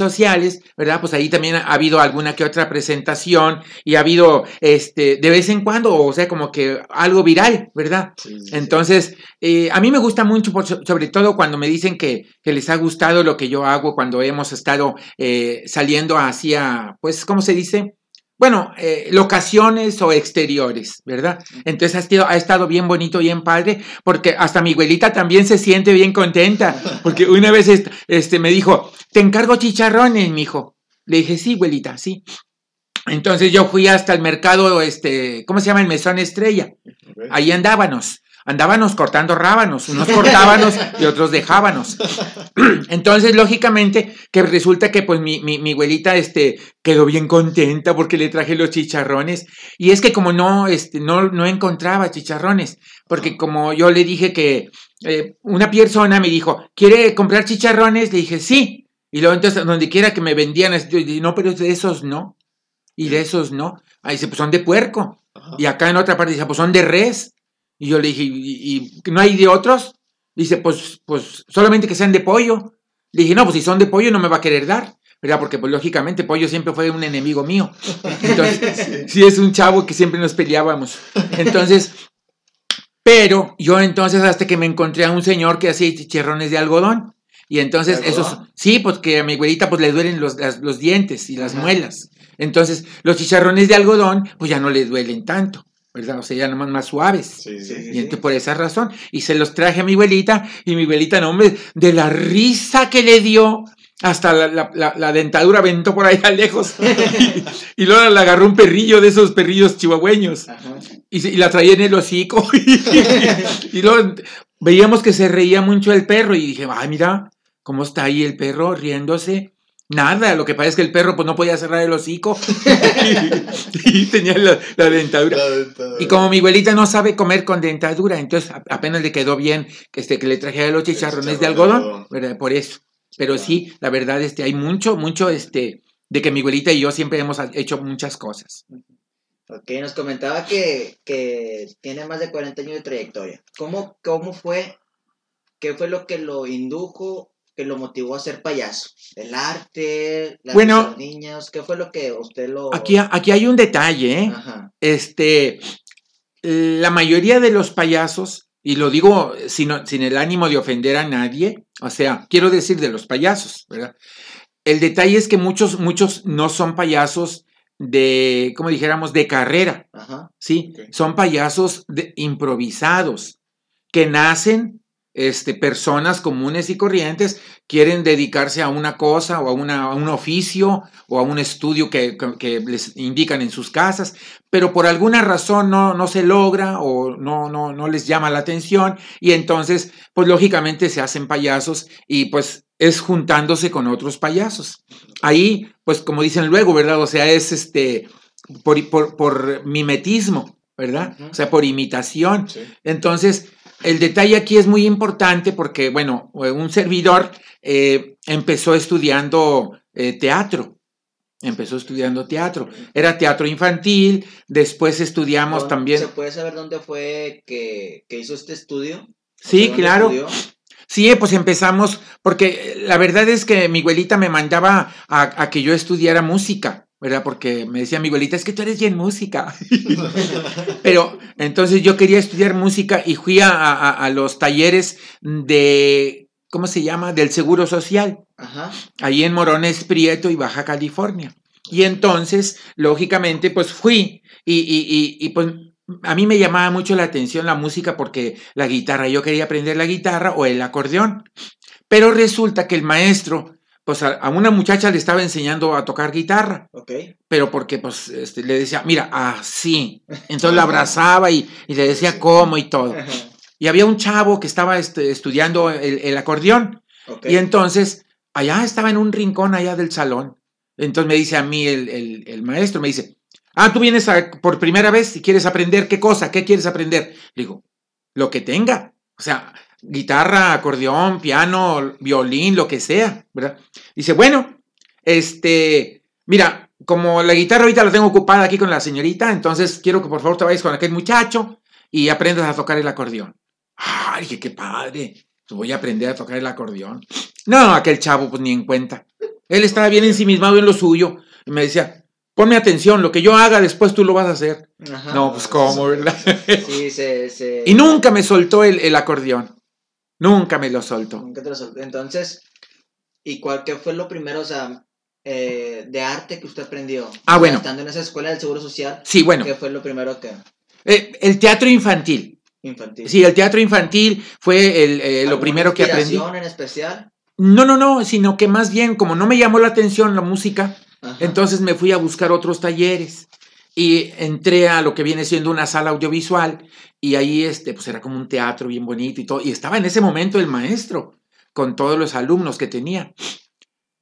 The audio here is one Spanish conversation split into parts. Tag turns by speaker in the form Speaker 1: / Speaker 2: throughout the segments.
Speaker 1: sociales, ¿verdad? Pues ahí también ha habido alguna que otra presentación y ha habido, este, de vez en cuando, o sea, como que algo viral, ¿verdad? Entonces, eh, a mí me gusta mucho, sobre todo cuando me dicen que, que, les ha gustado lo que yo hago cuando hemos estado eh, saliendo hacia, pues, ¿cómo se dice? Bueno, eh, locaciones o exteriores, ¿verdad? Entonces ha estado, ha estado bien bonito, bien padre, porque hasta mi abuelita también se siente bien contenta, porque una vez este, me dijo, te encargo chicharrones, mijo. Le dije, sí, abuelita, sí. Entonces yo fui hasta el mercado, este, ¿cómo se llama? El Mesón Estrella. Ahí andábamos andábamos cortando rábanos, unos cortábamos y otros dejábamos. Entonces, lógicamente, que resulta que pues mi, mi, mi, abuelita este, quedó bien contenta porque le traje los chicharrones. Y es que como no, este, no, no encontraba chicharrones, porque como yo le dije que eh, una persona me dijo, ¿quiere comprar chicharrones? Le dije, sí. Y luego entonces, donde quiera que me vendían, yo dije, no, pero de esos no. Y de esos no. Ahí dice, pues son de puerco. Y acá en otra parte dice, pues son de res. Y yo le dije, ¿y, no hay de otros? Dice, pues, pues solamente que sean de pollo. Le dije, no, pues si son de pollo no me va a querer dar. ¿verdad? Porque pues lógicamente pollo siempre fue un enemigo mío. Entonces, sí. es un chavo que siempre nos peleábamos. Entonces, pero yo entonces hasta que me encontré a un señor que hacía chicharrones de algodón. Y entonces esos, sí, pues que a mi güerita pues le duelen los, los dientes y las muelas. Entonces los chicharrones de algodón pues ya no le duelen tanto. ¿Verdad? O sea, ya nomás más suaves. Sí, sí, y entonces por esa razón. Y se los traje a mi abuelita, y mi abuelita, no, hombre, de la risa que le dio, hasta la, la, dentadura aventó por allá lejos. y, luego le agarró un perrillo de esos perrillos chihuahueños. Y, y, la traía en el hocico. y luego veíamos que se reía mucho el perro. Y dije, ay, mira, cómo está ahí el perro riéndose. Nada, lo que pasa es que el perro pues no podía cerrar el hocico y, tenía la, dentadura. Y como mi abuelita no sabe comer con dentadura, entonces apenas le quedó bien que, este, que le trajera los chicharrones de algodón, ¿verdad? Por eso. Pero sí, la verdad, este, hay mucho, mucho, este, de que mi abuelita y yo siempre hemos hecho muchas cosas.
Speaker 2: Ok, nos comentaba que, que tiene más de 40 años de trayectoria. ¿Cómo, ¿Cómo fue? ¿Qué fue lo que lo indujo que lo motivó a ser payaso? ¿El arte? Las
Speaker 1: bueno,
Speaker 2: niñas? ¿Qué fue lo que usted lo...?
Speaker 1: Aquí, aquí hay un detalle, ¿eh? Este, la mayoría de los payasos, y lo digo sin, sin el ánimo de ofender a nadie, o sea, quiero decir de los payasos, ¿verdad? El detalle es que muchos, muchos no son payasos de, como dijéramos, de carrera, ¿sí? Son payasos de, improvisados, que nacen este, personas comunes y corrientes quieren dedicarse a una cosa o a, una, un oficio o a un estudio que, les indican en sus casas, pero por alguna razón no, no se logra o no, no, no les llama la atención y entonces, pues lógicamente se hacen payasos y pues es juntándose con otros payasos. Ahí, pues como dicen luego, ¿verdad? O sea, es este, por, por, por mimetismo, ¿verdad? O sea, por imitación. Entonces, el detalle aquí es muy importante porque, bueno, un servidor eh, empezó estudiando eh, teatro. Empezó estudiando teatro. Era teatro infantil, después estudiamos también.
Speaker 2: ¿Se puede saber dónde fue que, hizo este estudio?
Speaker 1: Sí, claro. Sí, pues empezamos, porque la verdad es que mi abuelita me mandaba a que yo estudiara música. ¿Verdad? Porque me decía mi abuelita, es que tú eres bien música. Pero entonces yo quería estudiar música y fui a, los talleres de, ¿cómo se llama? Del Seguro Social, Ajá. ahí en Morones Prieto y Baja California. Y entonces, lógicamente, pues fui y, y, y, pues a mí me llamaba mucho la atención la música porque la guitarra, yo quería aprender la guitarra o el acordeón. Pero resulta que el maestro pues a, una muchacha le estaba enseñando a tocar guitarra. Ok. Pero porque pues este, le decía, mira, así. Entonces la abrazaba y, le decía cómo y todo. Y había un chavo que estaba este, estudiando el, acordeón. Y entonces, allá estaba en un rincón allá del salón. Entonces me dice a mí el, maestro, me dice, ah, tú vienes por primera vez y quieres aprender qué cosa, qué quieres aprender. Le digo, lo que tenga. O sea, guitarra, acordeón, piano, violín, lo que sea, ¿verdad? Dice, bueno, este, mira, como la guitarra ahorita la tengo ocupada aquí con la señorita, entonces quiero que por favor te vayas con aquel muchacho y aprendas a tocar el acordeón. Ay, qué padre, voy a aprender a tocar el acordeón. No, aquel chavo, pues ni en cuenta. Él estaba bien ensimismado en lo suyo y me decía, ponme atención, lo que yo haga después tú lo vas a hacer.
Speaker 2: Ajá.
Speaker 1: No, pues cómo, ¿verdad?
Speaker 2: Sí, se, se...
Speaker 1: y nunca me soltó el, el acordeón. Nunca me lo soltó.
Speaker 2: Nunca te lo sol- Entonces, ¿y cuál qué fue lo primero, o sea, eh, de arte que usted aprendió?
Speaker 1: Ah, bueno.
Speaker 2: Estando en esa escuela del Seguro Social,
Speaker 1: Sí, bueno,
Speaker 2: ¿qué fue lo primero que
Speaker 1: eh, el teatro infantil.
Speaker 2: infantil?
Speaker 1: Sí, el teatro infantil fue el, eh, lo
Speaker 2: ¿Alguna
Speaker 1: primero que aprendí.
Speaker 2: en especial?
Speaker 1: No, no, no, sino que más bien, como no me llamó la atención la música,
Speaker 2: Ajá.
Speaker 1: entonces me fui a buscar otros talleres y entré a lo que viene siendo una sala audiovisual y ahí este, pues era como un teatro bien bonito y todo. Y estaba en ese momento el maestro con todos los alumnos que tenía.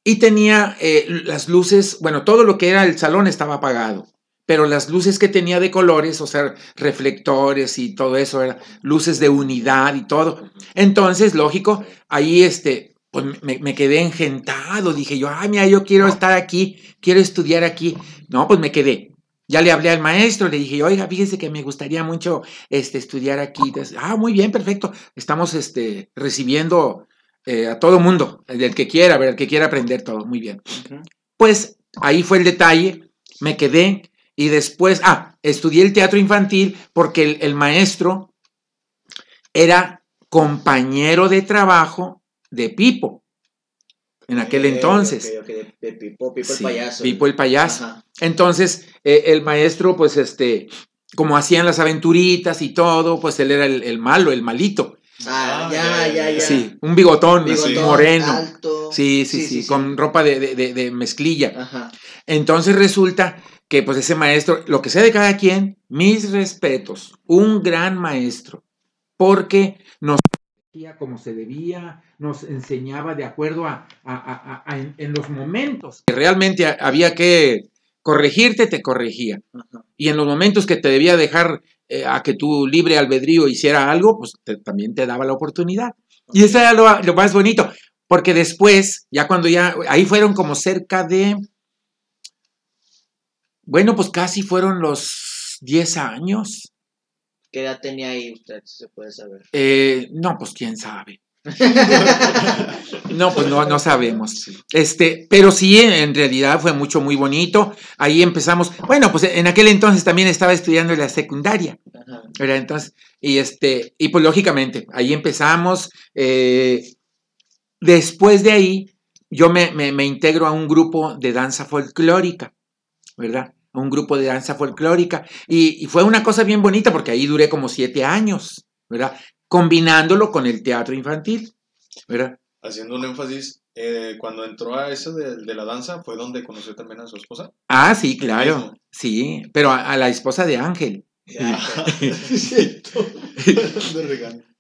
Speaker 1: Y tenía eh, las luces, bueno, todo lo que era el salón estaba apagado, pero las luces que tenía de colores, o sea, reflectores y todo eso, eran luces de unidad y todo. Entonces, lógico, ahí este, pues me, me quedé engentado, dije yo, ay, mira, yo quiero estar aquí, quiero estudiar aquí. No, pues me quedé. Ya le hablé al maestro, le dije, oiga, fíjese que me gustaría mucho este, estudiar aquí. Entonces, ah, muy bien, perfecto. Estamos este, recibiendo eh, a todo mundo, el que quiera, a ver, el que quiera aprender todo, muy bien. Pues ahí fue el detalle, me quedé y después, ah, estudié el teatro infantil porque el, el maestro era compañero de trabajo de Pipo en aquel entonces.
Speaker 2: ok, ok, de, de Pipo, Pipo
Speaker 1: Sí,
Speaker 2: el payaso.
Speaker 1: Pipo el payaso.
Speaker 2: Ajá.
Speaker 1: Entonces, eh, el maestro, pues, este, como hacían las aventuritas y todo, pues él era el, el malo, el malito.
Speaker 2: Ah,
Speaker 3: Ah,
Speaker 2: ya,
Speaker 3: ya,
Speaker 2: ya.
Speaker 1: Sí, un bigotón, así, moreno.
Speaker 2: alto.
Speaker 1: Sí, sí, sí, con ropa de, de- de- mezclilla.
Speaker 2: Ajá.
Speaker 1: Entonces resulta que pues ese maestro, lo que sea de cada quien, mis respetos, un gran maestro, porque nos como se debía, nos enseñaba de acuerdo a, a- a- a- a- en, en los momentos que realmente ha- había que corregirte, te corregía.
Speaker 2: Ajá.
Speaker 1: Y en los momentos que te debía dejar eh, a que tu libre albedrío hiciera algo, pues te- también te daba la oportunidad. Y eso era lo, lo más bonito, porque después, ya cuando ya, ahí fueron como cerca de, bueno, pues casi fueron los 10 años.
Speaker 2: ¿Qué edad tenía ahí usted, si se puede saber?
Speaker 1: Eh, no, pues quién sabe. No, pues no, no sabemos. Este, pero sí, en realidad fue mucho, muy bonito. Ahí empezamos. Bueno, pues en aquel entonces también estaba estudiando la secundaria. ¿verdad? Entonces, y este, y pues lógicamente, ahí empezamos. eh, después de ahí, yo me, me- me integro a un grupo de danza folclórica, ¿verdad? Un grupo de danza folclórica. Y, y fue una cosa bien bonita porque ahí duré como siete años, ¿verdad? Combinándolo con el teatro infantil, ¿verdad?
Speaker 3: Haciendo un énfasis, eh, cuando entró a eso de, de la danza, fue donde conoció también a su esposa.
Speaker 1: Ah, sí, claro. Sí, pero a, a la esposa de Ángel.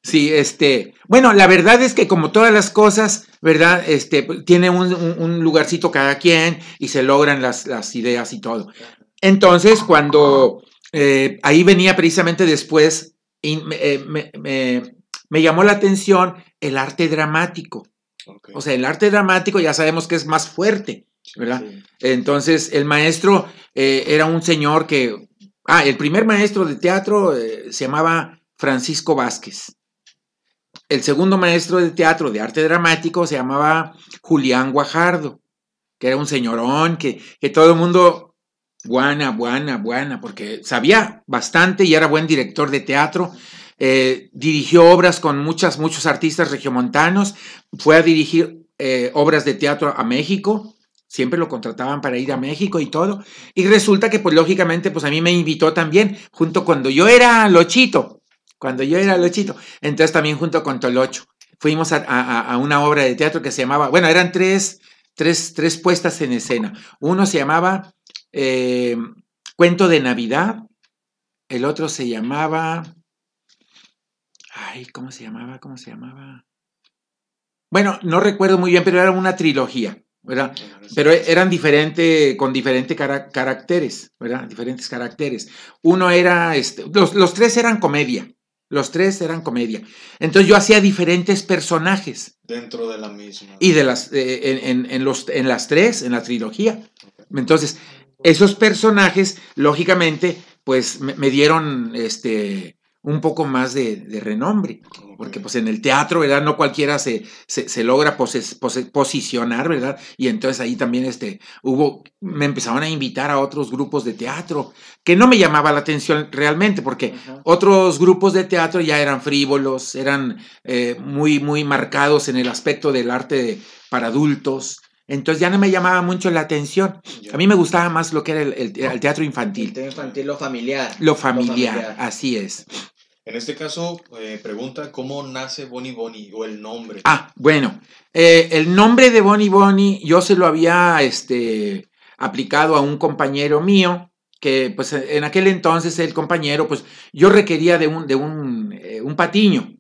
Speaker 1: Sí, este, bueno, la verdad es que como todas las cosas, ¿verdad? Este, tiene un, un- un lugarcito cada quien y se logran las, las ideas y todo. Entonces, cuando eh, ahí venía precisamente después, y me, eh, me- me- me llamó la atención el arte dramático. O sea, el arte dramático ya sabemos que es más fuerte, ¿verdad?
Speaker 2: Sí.
Speaker 1: Entonces, el maestro eh, era un señor que. Ah, el primer maestro de teatro eh, se llamaba Francisco Vázquez. El segundo maestro de teatro de arte dramático se llamaba Julián Guajardo, que era un señorón que, que todo el mundo. Buena, buena, buena, porque sabía bastante y era buen director de teatro. eh, dirigió obras con muchas, muchos artistas regiomontanos. Fue a dirigir eh, obras de teatro a México siempre lo contrataban para ir a México y todo. Y resulta que, pues lógicamente, pues a mí me invitó también, junto cuando yo era Lochito, cuando yo era Lochito, entonces también junto con Tolocho. Fuimos a, a- a una obra de teatro que se llamaba, bueno, eran tres, tres, tres puestas en escena. Uno se llamaba eh, Cuento de Navidad, el otro se llamaba... Ay, ¿cómo se llamaba? ¿Cómo se llamaba? Bueno, no recuerdo muy bien, pero era una trilogía, ¿verdad? Pero eran diferentes, con diferentes cara- caracteres, ¿verdad? Diferentes caracteres. Uno era, este, los, los tres eran comedia, los tres eran comedia. Entonces yo hacía diferentes personajes
Speaker 3: Dentro de la misma.
Speaker 1: y de las, eh, en, en- en los, en las tres, en la trilogía. Entonces, esos personajes, lógicamente, pues me, me dieron este, un poco más de, de renombre. Porque pues en el teatro, ¿verdad? No cualquiera se, se, se logra poses- pose- posicionar, ¿verdad? Y entonces ahí también este, hubo, me empezaron a invitar a otros grupos de teatro, que no me llamaba la atención realmente, porque otros grupos de teatro ya eran frívolos, eran eh, muy, muy marcados en el aspecto del arte de- para adultos. Entonces ya no me llamaba mucho la atención. A mí me gustaba más lo que era el, el- el teatro
Speaker 2: El
Speaker 1: infantil,
Speaker 2: infantil, lo familiar.
Speaker 1: lo familiar, así es.
Speaker 3: En este caso, eh, pregunta cómo nace Bonnie Bonnie o el nombre.
Speaker 1: Ah, bueno, eh, el nombre de Bonnie Bonnie yo se lo había este, aplicado a un compañero mío, que pues en aquel entonces el compañero, pues yo requería de un, de un, eh, un patiño.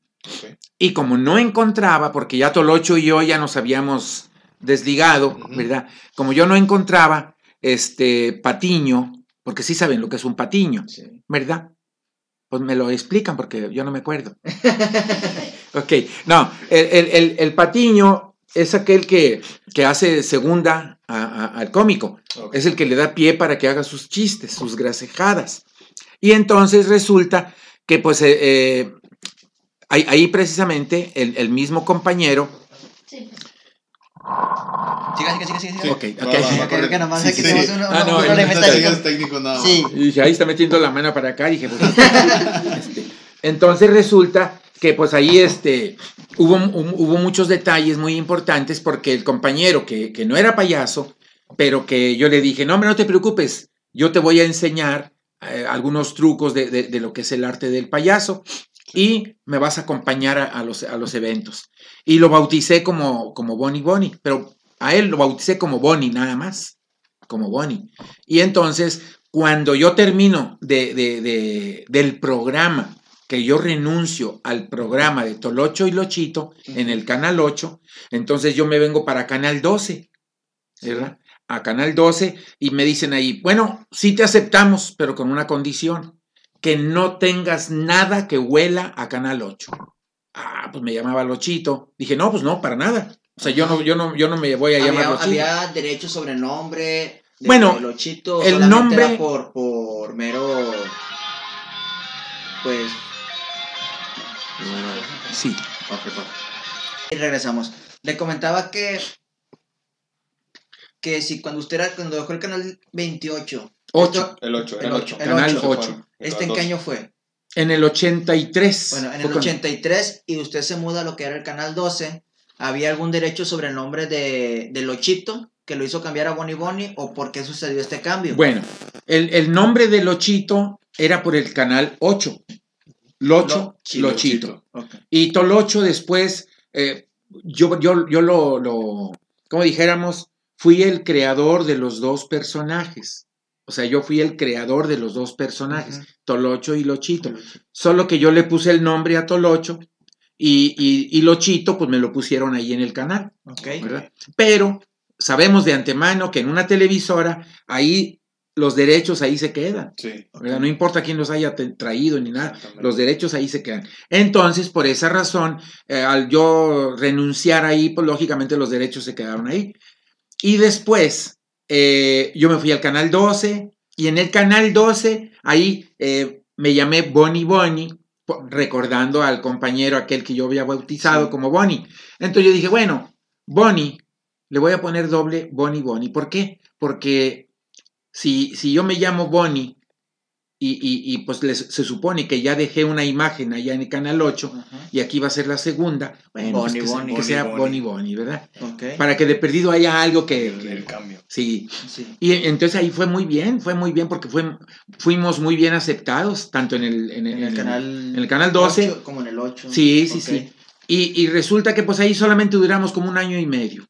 Speaker 1: Y como no encontraba, porque ya Tolocho y yo ya nos habíamos desligado. ¿verdad? Como yo no encontraba este patiño, porque sí saben lo que es un patiño,
Speaker 2: Sí.
Speaker 1: ¿verdad? Pues me lo explican porque yo no me acuerdo. ok, no, el, el- el- el patiño es aquel que, que hace segunda a- a- al cómico, es el que le da pie para que haga sus chistes, sus gracejadas. Y entonces resulta que pues eh, eh, ahí, ahí precisamente el, el mismo compañero,
Speaker 4: Sí.
Speaker 2: Siga, siga, siga, siga. siga.
Speaker 1: Ok, ok.
Speaker 2: Creo que nomás
Speaker 3: Sí,
Speaker 2: aquí
Speaker 3: sí,
Speaker 2: tenemos
Speaker 3: sí.
Speaker 2: un,
Speaker 1: Ah, no,
Speaker 2: un técnico.
Speaker 3: no.
Speaker 2: Sí.
Speaker 1: y dije, ahí está metiendo la mano para acá, dije, pues, este, entonces resulta que pues ahí este, hubo, un- hubo muchos detalles muy importantes porque el compañero que, que no era payaso, pero que yo le dije, no, hombre, no te preocupes, yo te voy a enseñar eh, algunos trucos de, de- de lo que es el arte del payaso y me vas a acompañar a, a los, a los eventos. Y lo bauticé como, como Bonnie Bonnie, pero a él lo bauticé como Bonnie nada más, como Bonnie. Y entonces, cuando yo termino de, de- de- del programa, que yo renuncio al programa de Tolocho y Lochito en el Canal 8, entonces yo me vengo para Canal 12, ¿verdad? A Canal 12 y me dicen ahí, bueno, sí te aceptamos, pero con una condición, que no tengas nada que huela a Canal 8. Ah, pues me llamaba Lochito. Dije, no, pues no, para nada. O sea, yo no, yo no, yo no me voy a llamar
Speaker 2: Había,
Speaker 1: Lochito.
Speaker 2: había derecho sobre nombre. De,
Speaker 1: Bueno,
Speaker 2: Lochito,
Speaker 1: el nombre-
Speaker 2: era por, por mero. Pues.
Speaker 1: Sí.
Speaker 3: Ok, pa.
Speaker 2: Y regresamos. Le comentaba que. Que si cuando usted era. Cuando dejó el canal 28.
Speaker 1: Ocho.
Speaker 2: esto-
Speaker 3: El 8.
Speaker 2: El ocho, el
Speaker 1: Canal
Speaker 2: ocho.
Speaker 1: ocho.
Speaker 2: ¿Este en qué año fue?
Speaker 1: En el 83.
Speaker 2: Bueno, en el
Speaker 1: cuando-
Speaker 2: 83 y usted se muda a lo que era el canal 12. ¿Había algún derecho sobre el nombre de, de Lochito que lo hizo cambiar a Bonnie Bonnie o por qué sucedió este cambio?
Speaker 1: Bueno, el, el nombre de Lochito era por el canal 8. Locho, Lochito. Y Tolocho después, eh, yo, yo, yo lo, lo, como dijéramos, fui el creador de los dos personajes. O sea, yo fui el creador de los dos personajes. Tolocho y Lochito. Solo que yo le puse el nombre a Tolocho y, y, y Lochito, pues me lo pusieron ahí en el canal. Pero sabemos de antemano que en una televisora, ahí los derechos ahí se quedan.
Speaker 3: Sí.
Speaker 1: No importa quién los haya traído ni nada, los derechos ahí se quedan. Entonces, por esa razón, eh, al yo renunciar ahí, pues lógicamente los derechos se quedaron ahí. Y después, eh, yo me fui al canal 12 y en el canal 12, ahí eh, me llamé Bonnie Bonnie, recordando al compañero aquel que yo había bautizado
Speaker 3: Sí.
Speaker 1: como Bonnie. Entonces yo dije, bueno, Bonnie, le voy a poner doble Bonnie Bonnie. ¿Por qué? Porque si, si yo me llamo Bonnie y, y- y, pues les- se supone que ya dejé una imagen allá en el canal 8
Speaker 2: Ajá.
Speaker 1: y aquí va a ser la segunda, bueno, pues
Speaker 2: Bonnie,
Speaker 1: que,
Speaker 2: Bonnie.
Speaker 1: que sea
Speaker 3: Bonnie,
Speaker 1: Bonnie Bonnie, ¿verdad?
Speaker 2: Ok.
Speaker 1: Para que de perdido haya algo que...
Speaker 3: El, cambio.
Speaker 1: sí,
Speaker 2: Sí.
Speaker 1: y entonces ahí fue muy bien, fue muy bien porque fue, fuimos muy bien aceptados, tanto en el, en el-
Speaker 2: En el
Speaker 1: en el-
Speaker 2: canal.
Speaker 1: en el canal 12.
Speaker 2: ocho, como en el 8.
Speaker 1: Sí, sí, sí. Y, y resulta que pues ahí solamente duramos como un año y medio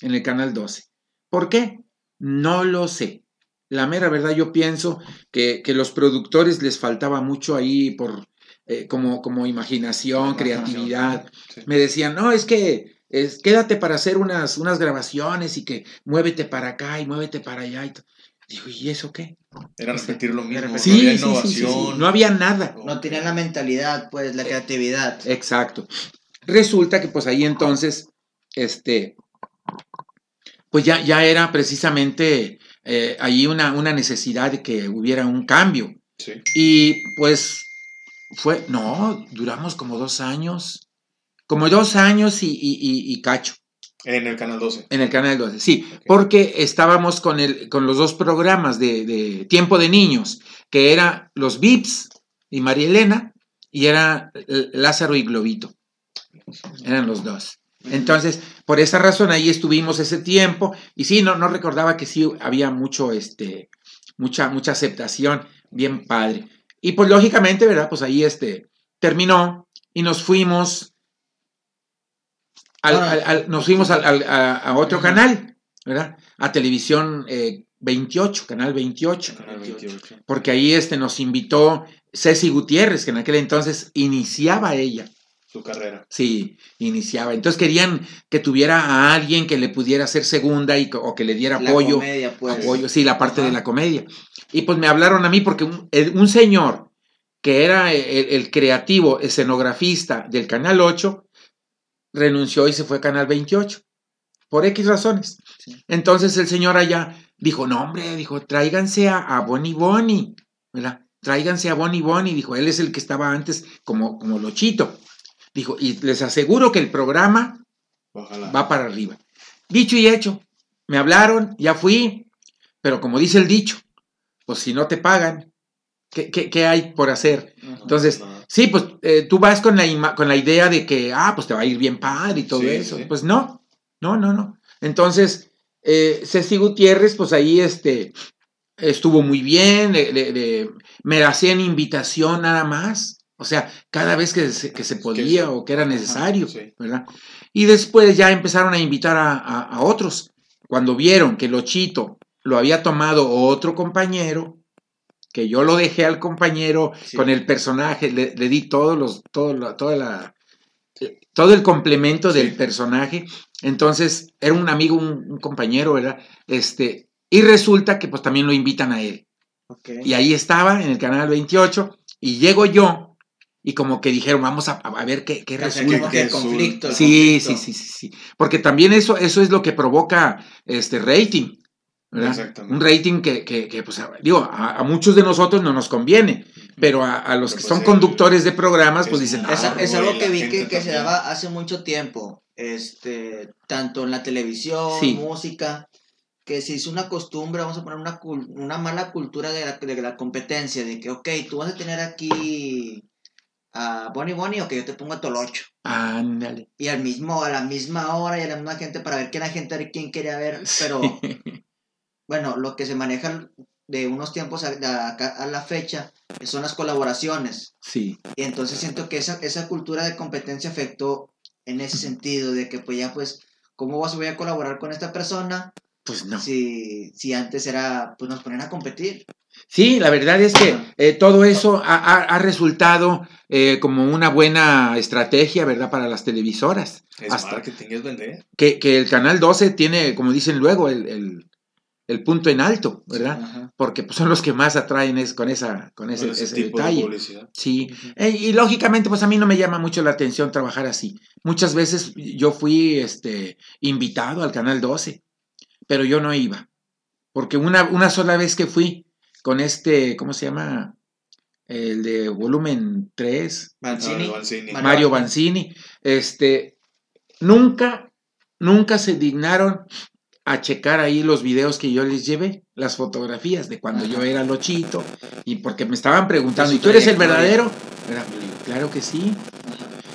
Speaker 1: en el canal 12. ¿Por qué? No lo sé. La mera verdad yo pienso que, que los productores les faltaba mucho ahí por eh, como, como imaginación, creatividad.
Speaker 3: Sí.
Speaker 1: Me decían, no, es que es, quédate para hacer unas, unas grabaciones y que muévete para acá y muévete para allá. Y Digo, ¿y eso qué?
Speaker 3: Era repetir lo mismo.
Speaker 2: repetir.
Speaker 1: Sí,
Speaker 3: no había
Speaker 1: sí, sí, sí, sí.
Speaker 3: innovación.
Speaker 1: No había nada.
Speaker 2: No tenían la mentalidad, pues, la creatividad.
Speaker 1: Exacto. Resulta que pues ahí entonces, este, pues ya, ya era precisamente eh, ahí una, una necesidad de que hubiera un cambio.
Speaker 3: Sí.
Speaker 1: Y pues fue, no, duramos como dos años. como dos años y, y- y- y cacho
Speaker 3: En el canal 12.
Speaker 1: en el canal 12. Sí, porque estábamos con, el, con los dos programas de, de Tiempo de Niños, que era los Vips y María Elena, y era Lázaro y Globito. Eran los dos. Entonces, por esa razón ahí estuvimos ese tiempo y sí, no, no recordaba que sí había mucho, este, mucha, mucha aceptación, bien padre. Y pues lógicamente, ¿verdad? Pues ahí este, terminó y nos fuimos, al-
Speaker 2: Ah,
Speaker 1: al- al- nos fuimos a, otro canal, ¿verdad? A televisión eh, 28, canal 28
Speaker 3: Canal 28.
Speaker 1: porque ahí este, nos invitó Ceci Gutiérrez, que en aquel entonces iniciaba ella.
Speaker 3: Su carrera.
Speaker 1: Sí, iniciaba. Entonces querían que tuviera a alguien que le pudiera hacer segunda y, o que le diera
Speaker 2: La
Speaker 1: apoyo.
Speaker 2: comedia, pues.
Speaker 1: apoyo, sí, la parte de la comedia. Y pues me hablaron a mí porque un, un señor que era el, el creativo escenografista del Canal 8 renunció y se fue a Canal 28 por X razones.
Speaker 2: Sí.
Speaker 1: Entonces el señor allá dijo, no hombre, dijo, tráiganse a, a Bonnie Bonnie, ¿verdad? Tráiganse a Bonnie Bonnie, dijo, él es el que estaba antes como, como Lochito. Dijo, y les aseguro que el programa
Speaker 3: Ojalá.
Speaker 1: va para arriba. Dicho y hecho, me hablaron, ya fui, pero como dice el dicho, pues si no te pagan, ¿qué, qué- qué hay por hacer?
Speaker 2: Ajá.
Speaker 1: Entonces,
Speaker 3: Nada.
Speaker 1: sí, pues eh, tú vas con la, con la idea de que, ah, pues te va a ir bien padre y todo
Speaker 3: Sí,
Speaker 1: eso.
Speaker 3: sí.
Speaker 1: Pues no, no, no, no. Entonces, eh, Ceci Gutiérrez, pues ahí este, estuvo muy bien, le- le- le- me hacían invitación nada más. O sea, cada vez que se, que se podía
Speaker 3: sí.
Speaker 1: o que era necesario,
Speaker 3: sí.
Speaker 1: ¿verdad? Y después ya empezaron a invitar a, a- a otros. Cuando vieron que Lochito lo había tomado otro compañero, que yo lo dejé al compañero
Speaker 2: Sí.
Speaker 1: con el personaje, le, le di todos los, todo, la- toda la, todo el complemento del personaje. Entonces, era un amigo, un, un compañero, ¿verdad? Este, y resulta que pues también lo invitan a él. Y ahí estaba en el canal 28 y llego yo y como que dijeron, vamos a, a ver qué, qué resulta.
Speaker 2: que el conflicto. el
Speaker 1: Sí, sí,
Speaker 2: conflicto.
Speaker 1: sí, sí, sí. Porque también eso, eso es lo que provoca este rating. Un rating que, que, que, pues, digo, a, a muchos de nosotros no nos conviene, pero a, a los
Speaker 3: Pero
Speaker 1: que
Speaker 3: pues
Speaker 1: son conductores de programas, pues
Speaker 3: es-
Speaker 1: dicen,
Speaker 2: Es,
Speaker 1: "Ah,
Speaker 2: es algo que vi que, que se daba hace mucho tiempo, este, tanto en la televisión,
Speaker 1: Sí.
Speaker 2: música, que se hizo una costumbre, vamos a poner una, cul- una mala cultura de la, de la competencia, de que, ok, tú vas a tener aquí a Bonnie Bonnie o que yo te pongo a Tolocho.
Speaker 1: ándale.
Speaker 2: Y al mismo, a la misma hora y a la misma gente para ver quién la gente quién quería ver, pero bueno, lo que se maneja de unos tiempos a, a- a la fecha son las colaboraciones.
Speaker 1: Sí,
Speaker 2: Y entonces siento que esa, esa cultura de competencia afectó en ese sentido, de que pues ya pues, ¿cómo vas, voy a colaborar con esta persona
Speaker 1: pues no.
Speaker 2: si, si antes era, pues nos ponían a competir?
Speaker 1: Sí, la verdad es que eh, todo eso ha, ha- ha resultado eh, como una buena estrategia, ¿verdad? Para las televisoras.
Speaker 3: Es
Speaker 1: Hasta-
Speaker 3: marketing, es vender.
Speaker 1: Que, que el Canal 12 tiene, como dicen luego, el, el- el punto en alto, ¿verdad? Porque pues, son los que más atraen es, con, esa, con ese,
Speaker 3: Con ese
Speaker 1: ese
Speaker 3: tipo de
Speaker 1: detalle.
Speaker 3: publicidad.
Speaker 1: Sí, Eh, y lógicamente, pues a mí no me llama mucho la atención trabajar así. Muchas veces yo fui este, invitado al Canal 12, pero yo no iba. Porque una, una sola vez que fui con este, ¿cómo se llama? El de volumen 3,
Speaker 2: Mancini.
Speaker 3: Ah, Mancini.
Speaker 2: Mario-
Speaker 1: Banzini, este, nunca, nunca se dignaron a checar ahí los videos que yo les llevé, las fotografías de cuando yo era Lochito, y porque me estaban preguntando, ¿y tú eres el verdadero? Era, claro que sí.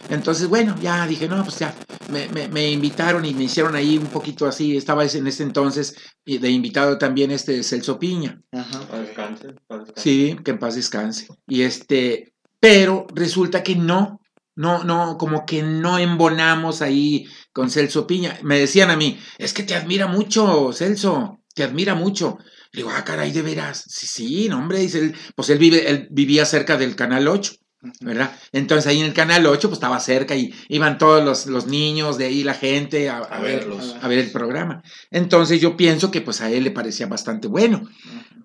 Speaker 1: Entonces, bueno, ya dije, no, pues ya, me, me- me invitaron y me hicieron ahí un poquito así, estaba ese- en ese entonces y de invitado también este Celso Piña.
Speaker 2: Ajá.
Speaker 4: Descanse, descanse.
Speaker 1: Sí, que en paz descanse. Y este, pero resulta que no, no, no, como que no embonamos ahí con Celso Piña. Me decían a mí, es que te admira mucho, Celso, te admira mucho. Le digo, ah, caray, de veras. Sí, sí, no, hombre, dice él, pues él vive, él vivía cerca del Canal 8. ¿verdad? Entonces ahí en el Canal 8 pues estaba cerca y iban todos los, los niños de ahí, la gente a, a
Speaker 3: A
Speaker 1: ver,
Speaker 3: verlos.
Speaker 1: a ver el programa. Entonces yo pienso que pues a él le parecía bastante bueno.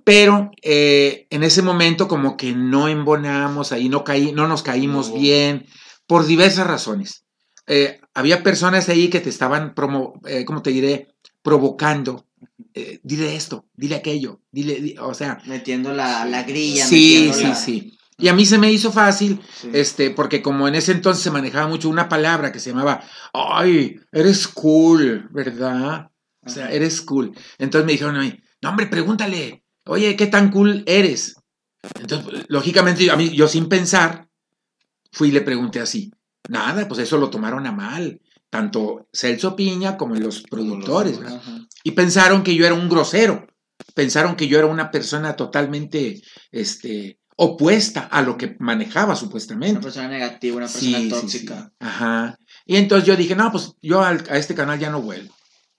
Speaker 1: Pero eh, en ese momento como que no embonamos, ahí no, caí, no nos caímos
Speaker 3: No.
Speaker 1: bien, por diversas razones. Eh, había personas ahí que te estaban, promo, eh, ¿cómo te diré? Provocando. Eh, dile esto, dile aquello, dile, di- o sea,
Speaker 2: Metiendo la, la grilla.
Speaker 1: sí, sí,
Speaker 2: la-
Speaker 1: sí. Y a mí se me hizo fácil,
Speaker 2: Sí.
Speaker 1: este, porque como en ese entonces se manejaba mucho una palabra que se llamaba, ay, eres cool, ¿verdad? O sea, eres cool. Entonces me dijeron a mí, no, hombre, pregúntale, oye, ¿qué tan cool eres? Entonces, lógicamente, yo- a mí, yo sin pensar, fui y le pregunté así. Nada, pues eso lo tomaron a mal, tanto Celso Piña como los productores. Y pensaron que yo era un grosero, pensaron que yo era una persona totalmente este, opuesta a lo que manejaba
Speaker 2: Una
Speaker 1: supuestamente.
Speaker 2: persona negativa, una persona
Speaker 1: sí,
Speaker 2: tóxica.
Speaker 1: sí. Ajá. Y entonces yo dije, no, pues yo al- a este canal ya no vuelvo.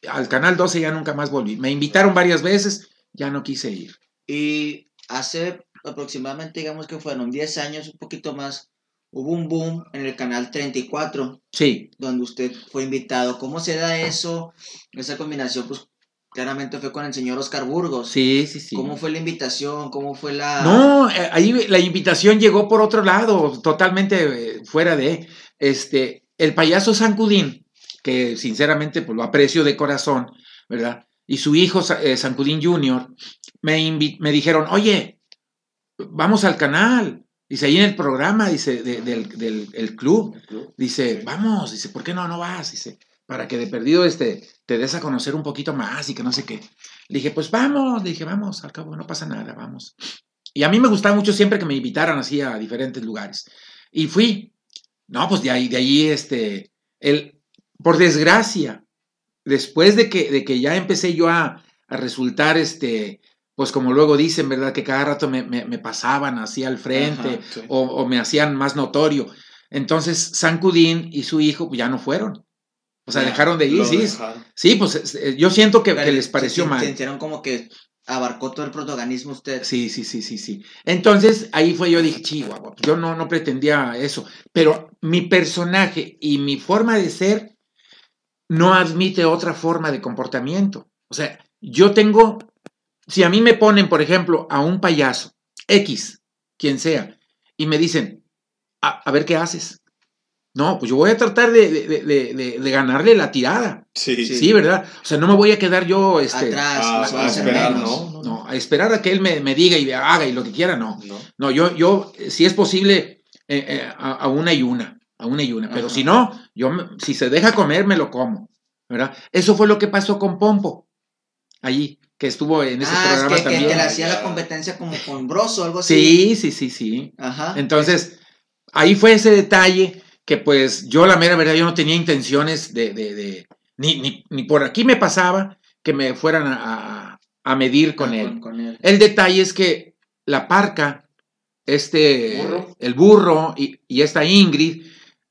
Speaker 1: Al canal 12 ya nunca más volví. Me invitaron varias veces, ya no quise ir.
Speaker 2: Y hace aproximadamente, digamos que fueron 10 años, un poquito más, hubo un boom en el canal 34,
Speaker 1: Sí,
Speaker 2: donde usted fue invitado. ¿Cómo se da eso? Esa combinación, pues claramente fue con el señor Oscar Burgos.
Speaker 1: sí, sí, sí.
Speaker 2: ¿Cómo fue la invitación? ¿Cómo fue la...?
Speaker 1: No, eh, ahí la invitación llegó por otro lado, totalmente eh, fuera de este el payaso Sancudín, que sinceramente pues lo aprecio de corazón, ¿verdad? Y su hijo eh, Sancudín Jr. me me dijeron, "Oye, vamos al canal." Dice, ahí en el programa, dice, de- del, del- el club, dice, vamos, dice, ¿por qué no, no vas? Dice, para que de perdido este, te des a conocer un poquito más y que no sé qué. Le dije, pues vamos, le dije, vamos, al cabo no pasa nada, vamos. Y a mí me gustaba mucho siempre que me invitaran así a diferentes lugares. Y fui. No, pues de ahí, de ahí, este, el, por desgracia, después de que, de que ya empecé yo a, a resultar, este, pues como luego dicen, ¿verdad? Que cada rato me, me- me pasaban así al frente
Speaker 2: Ajá,
Speaker 3: sí.
Speaker 1: o, o me hacían más notorio. Entonces, San Cudín y su hijo pues, ya no fueron. O sea,
Speaker 2: Ya,
Speaker 1: dejaron de ir, sí.
Speaker 3: dejaron.
Speaker 1: Sí, pues es- eh, yo siento que, que les pareció
Speaker 2: se-
Speaker 1: mal.
Speaker 2: Sintieron como que abarcó todo el protagonismo usted.
Speaker 1: Sí, sí, sí, sí, sí. Entonces ahí fue yo dije, chihuahua, yo no, no pretendía eso, pero mi personaje y mi forma de ser no admite otra forma de comportamiento. O sea, yo tengo, si a mí me ponen, por ejemplo, a un payaso, X, quien sea, y me dicen, a, a ver qué haces. No, pues yo voy a tratar de, de- de- de- de ganarle la tirada.
Speaker 3: Sí,
Speaker 2: Sí.
Speaker 1: Sí, ¿verdad? O sea, no me voy a quedar yo este,
Speaker 2: Atrás,
Speaker 3: A, esperar,
Speaker 2: menos.
Speaker 3: ¿no?
Speaker 1: no, a esperar a que él me, me diga y haga y lo que quiera, no.
Speaker 3: No.
Speaker 1: No, yo, yo, si es posible, eh, eh, a, a una y una, a una y una. Pero
Speaker 2: Ajá.
Speaker 1: si no, yo, me- si se deja comer, me lo como, ¿verdad? Eso fue lo que pasó con Pompo, allí, que estuvo en ese
Speaker 2: ah, es
Speaker 1: programa
Speaker 2: que, que,
Speaker 1: también.
Speaker 2: que le hacía la competencia como con Broso, algo así.
Speaker 1: Sí, sí, sí, sí.
Speaker 2: Ajá.
Speaker 1: Entonces, ahí fue ese detalle que pues yo la mera verdad, yo no tenía intenciones de, de, de- ni, ni, ni por aquí me pasaba que me fueran a, a- a medir con
Speaker 2: Ah,
Speaker 1: él.
Speaker 2: con él.
Speaker 1: El detalle es que la parca, este,
Speaker 3: Burro.
Speaker 1: el burro y, y esta Ingrid,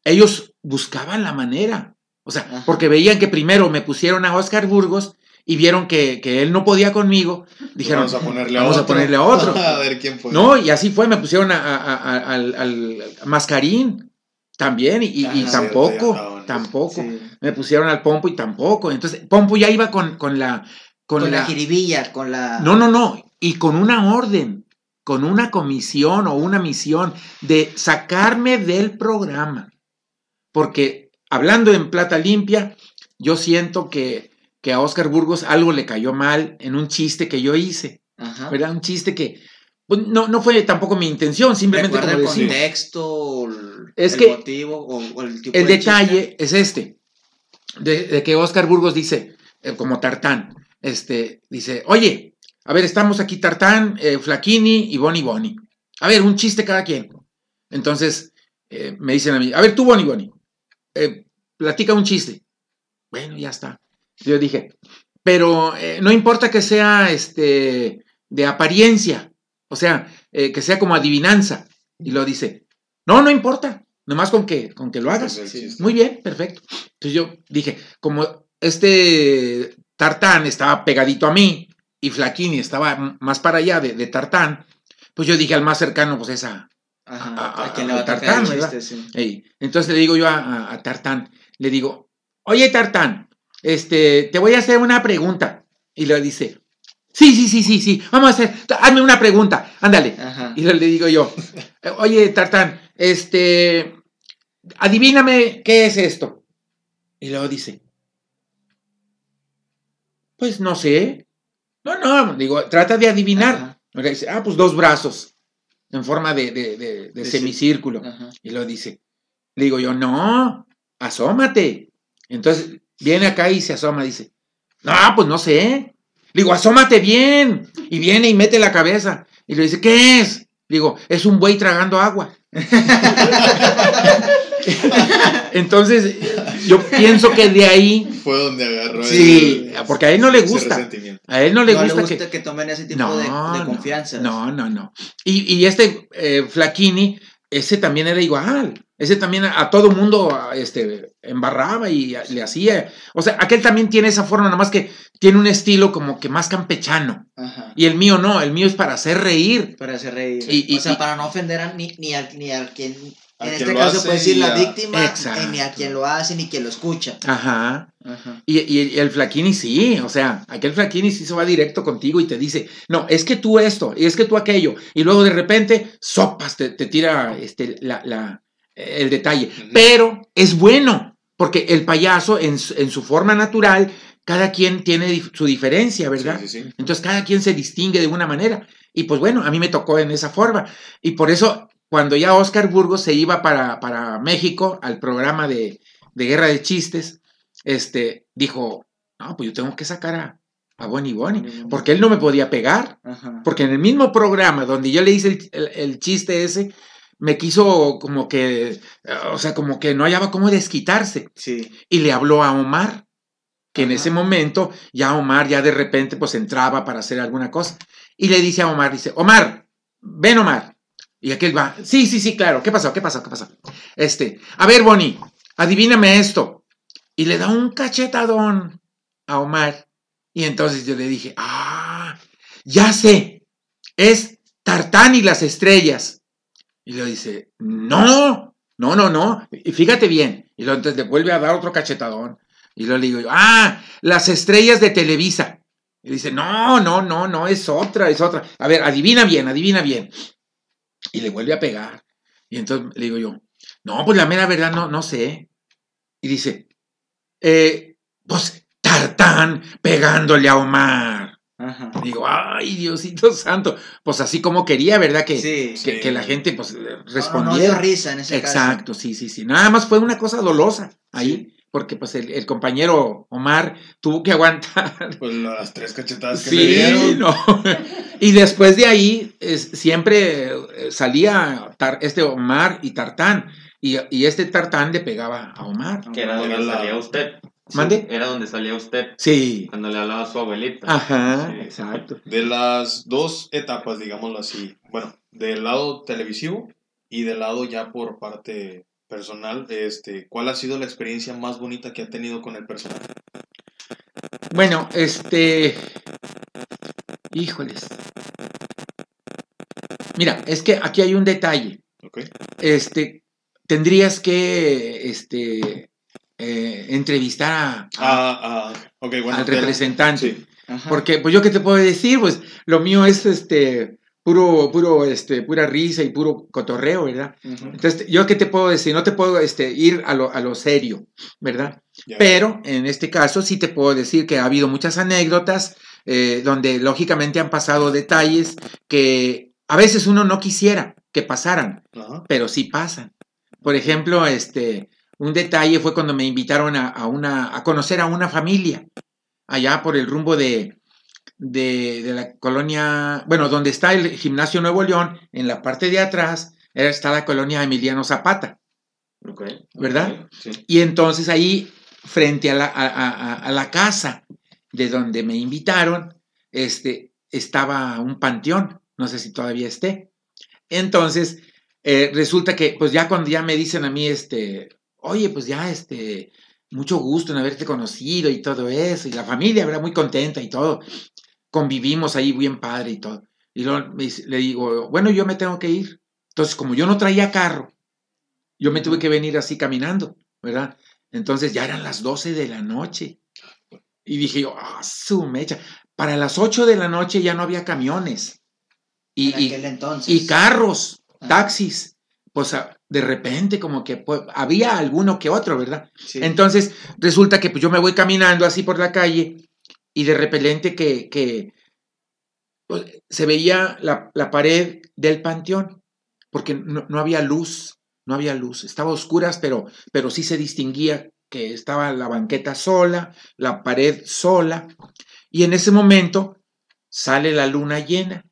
Speaker 1: ellos buscaban la manera. O sea,
Speaker 2: Ajá.
Speaker 1: porque veían que primero me pusieron a Oscar Burgos y vieron que, que él no podía conmigo. Dijeron,
Speaker 3: vamos a ponerle a
Speaker 1: vamos a
Speaker 3: otro.
Speaker 1: ponerle a otro.
Speaker 3: a ver quién fue.
Speaker 1: no, y así fue, me pusieron a- a- a- al, al Mascarín también y, y
Speaker 2: Ajá.
Speaker 1: tampoco, tampoco.
Speaker 2: Sí.
Speaker 1: Me pusieron al Pompo y tampoco. Entonces, Pompo ya iba con, con la... Con,
Speaker 2: Con, la,
Speaker 1: la
Speaker 2: jiribilla, con la.
Speaker 1: no, no, no. Y con una orden, con una comisión o una misión de sacarme del programa. Porque hablando en plata limpia, yo siento que, que a Oscar Burgos algo le cayó mal en un chiste que yo hice.
Speaker 2: Ajá.
Speaker 1: ¿Verdad? Un chiste que pues, no, no fue tampoco mi intención, simplemente
Speaker 2: ¿Recuerda
Speaker 1: como
Speaker 2: el
Speaker 1: decir.
Speaker 2: contexto, el,
Speaker 1: Es
Speaker 2: el
Speaker 1: que
Speaker 2: motivo o, o el tipo
Speaker 1: El
Speaker 2: de
Speaker 1: detalle
Speaker 2: chiste?
Speaker 1: es este, de, de que Oscar Burgos dice, eh, como Tartán, este, dice, oye, a ver, estamos aquí Tartán, eh, Flaquini y Bonnie Bonnie. A ver, un chiste cada quien. Entonces, eh, me dicen a mí, a ver, tú Bonnie Bonnie, eh, platica un chiste. Bueno, ya está. Yo dije, pero eh, no importa que sea este, de apariencia, o sea, eh, que sea como adivinanza. Y lo dice, no, no importa, nomás con que, con que lo hagas. Muy bien, perfecto. Entonces yo dije, como este Tartán estaba pegadito a mí y Flaquini estaba más para allá de, de Tartán, pues yo dije al más cercano, pues esa.
Speaker 2: Ajá.
Speaker 1: a-
Speaker 2: ¿A, quién
Speaker 1: a-
Speaker 2: le va
Speaker 1: a Tartán,
Speaker 2: el
Speaker 1: ¿verdad?
Speaker 2: chiste? Sí.
Speaker 1: Ey, Entonces le digo yo a, Tartán, le digo, oye Tartán, este, te voy a hacer una pregunta. Y le dice, sí, sí, sí, sí, sí, vamos a hacer, hazme una pregunta, ándale.
Speaker 2: Ajá.
Speaker 1: Y le le digo yo, oye, Tartán, este, adivíname qué es esto. Y luego dice, pues no sé. No, no, digo, trata de adivinar.
Speaker 2: Ajá.
Speaker 1: Ah, pues dos brazos. En forma de, de, de- de
Speaker 2: De
Speaker 1: semicírculo. Y lo dice. Le digo yo, no, asómate. Entonces viene acá y se asoma, dice, no, pues no sé. Le digo, asómate bien. Y viene y mete la cabeza. Y le dice, ¿qué es? Le digo, es un buey tragando agua. Entonces, yo pienso que de ahí,
Speaker 3: Fue donde agarró
Speaker 1: sí,
Speaker 3: el-
Speaker 1: porque a él no le gusta. A él no le
Speaker 2: no
Speaker 1: gusta,
Speaker 2: le gusta
Speaker 1: que...
Speaker 2: que, tomen ese tipo
Speaker 1: No,
Speaker 2: de, confianza.
Speaker 1: No, no, no. Y, y este eh, Flaquini, ese también era igual. Ese también a, a todo mundo a, este, embarraba y a- le hacía. O sea, aquel también tiene esa forma, nada más que tiene un estilo como que más campechano.
Speaker 2: Ajá.
Speaker 1: Y el mío no, el mío es para hacer reír.
Speaker 2: Para hacer reír.
Speaker 1: Y- y-
Speaker 2: o sea,
Speaker 1: y-
Speaker 2: para no ofender a, ni, ni, al, ni al quien. En este caso
Speaker 3: hace
Speaker 2: puede decir
Speaker 3: y
Speaker 2: la víctima,
Speaker 1: Exacto.
Speaker 2: eh, ni a quien lo hace, ni quien lo escucha.
Speaker 1: Ajá.
Speaker 2: Ajá.
Speaker 1: Y, y- y el Flaquini sí, o sea, aquel Flaquini sí se va directo contigo y te dice, no, es que tú esto, y es que tú aquello, y luego de repente, sopas, te, te tira este, la, la- el detalle. Pero es bueno, porque el payaso en, su- en su forma natural, cada quien tiene su diferencia, ¿verdad?
Speaker 3: Sí, sí, sí.
Speaker 1: Entonces cada quien se distingue de una manera. Y pues bueno, a mí me tocó en esa forma. Y por eso, cuando ya Oscar Burgos se iba para, para México al programa de, de Guerra de Chistes, este, dijo, no, pues yo tengo que sacar a, a Bonnie Bonnie, porque él no me podía pegar.
Speaker 2: Ajá.
Speaker 1: Porque en el mismo programa donde yo le hice el, el- el chiste ese, me quiso como que, o sea, como que no hallaba cómo desquitarse.
Speaker 2: Sí.
Speaker 1: Y le habló a Omar, que en ese momento ya Omar ya de repente pues entraba para hacer alguna cosa. Y le dice a Omar, dice, Omar, ven Omar. Y aquel va, sí, sí, sí, claro, ¿qué pasó? ¿Qué pasó? ¿Qué pasó? Este, a ver, Bonnie, adivíname esto. Y le da un cachetadón a Omar. Y entonces yo le dije, ah, ya sé, es Tartán y las estrellas. Y le dice, no, no, no, no. Y fíjate bien. Y luego entonces le vuelve a dar otro cachetadón. Y luego le digo ah, las estrellas de Televisa. Y dice, no, no, no, no, es otra, es otra. A ver, adivina bien, adivina bien. Y le vuelve a pegar. Y entonces le digo yo, no, pues la mera verdad no, no sé. Y dice, eh, pues Tartán pegándole a Omar.
Speaker 2: Ajá.
Speaker 1: Digo, ay, Diosito santo. Pues así como quería, ¿verdad? Que,
Speaker 2: Sí.
Speaker 1: que,
Speaker 3: sí.
Speaker 1: que la gente pues
Speaker 2: No, no dio
Speaker 1: respondiera.
Speaker 2: risa en ese
Speaker 1: Exacto, sí, sí, sí. Nada más fue una cosa dolosa ahí, porque pues el, el compañero Omar tuvo que aguantar.
Speaker 3: Pues las tres cachetadas que le
Speaker 1: Sí,
Speaker 3: dieron.
Speaker 1: no. Y después de ahí es- siempre eh, salía Tar- este Omar y Tartán. Y, y este Tartán le pegaba a Omar.
Speaker 4: Que era donde
Speaker 3: la-
Speaker 4: salía usted.
Speaker 1: ¿Mande?
Speaker 4: Era donde salía usted
Speaker 1: Sí.
Speaker 4: cuando le hablaba a su abuelita.
Speaker 1: Ajá,
Speaker 4: Sí.
Speaker 1: exacto.
Speaker 3: De las dos etapas, digámoslo así, bueno, del lado televisivo y del lado ya por parte personal, este, ¿cuál ha sido la experiencia más bonita que ha tenido con el personaje?
Speaker 1: Bueno, este. Híjoles. Mira, es que aquí hay un detalle.
Speaker 3: ¿Ok?
Speaker 1: Este, tendrías que, este, eh, entrevistar a- a-
Speaker 3: Ah, ah, bueno.
Speaker 1: al representante.
Speaker 3: sí.
Speaker 1: Porque, pues yo qué te puedo decir, pues lo mío es este puro, puro, este, pura risa y puro cotorreo, ¿verdad? Entonces, yo qué te puedo decir, no te puedo este, ir a lo, a lo serio, ¿verdad? Pero en este caso sí te puedo decir que ha habido muchas anécdotas eh, donde lógicamente han pasado detalles que a veces uno no quisiera que pasaran, pero sí pasan. Por ejemplo, este, un detalle fue cuando me invitaron a, a una, a conocer a una familia allá por el rumbo de, de, de la colonia, bueno, donde está el gimnasio Nuevo León, en la parte de atrás está la colonia Emiliano Zapata. ¿verdad?
Speaker 4: Sí.
Speaker 1: Y entonces ahí, frente a la, a, a- a la casa de donde me invitaron, este, estaba un panteón, no sé si todavía esté. Entonces, eh, resulta que, pues ya cuando ya me dicen a mí, este, oye, pues ya, este, mucho gusto en haberte conocido y todo eso, y la familia, ¿verdad? Muy contenta y todo. Convivimos ahí bien padre y todo. Y luego le digo, bueno, yo me tengo que ir. Entonces, como yo no traía carro, yo me tuve que venir así caminando, ¿verdad? Entonces ya eran las 12 de la noche. Y dije yo, ah, su mecha. Para las 8 de la noche ya no había camiones. Y,
Speaker 2: en
Speaker 1: y- y carros,
Speaker 2: Ah.
Speaker 1: taxis. Pues de repente como que pues, había alguno que otro, ¿verdad?
Speaker 2: Sí.
Speaker 1: Entonces resulta que pues, yo me voy caminando así por la calle y de repente que, que, pues, se veía la, la pared del panteón. porque no, no había luz, no había luz, estaba a oscuras, pero, pero sí se distinguía que estaba la banqueta sola, la pared sola, y en ese momento sale la luna llena.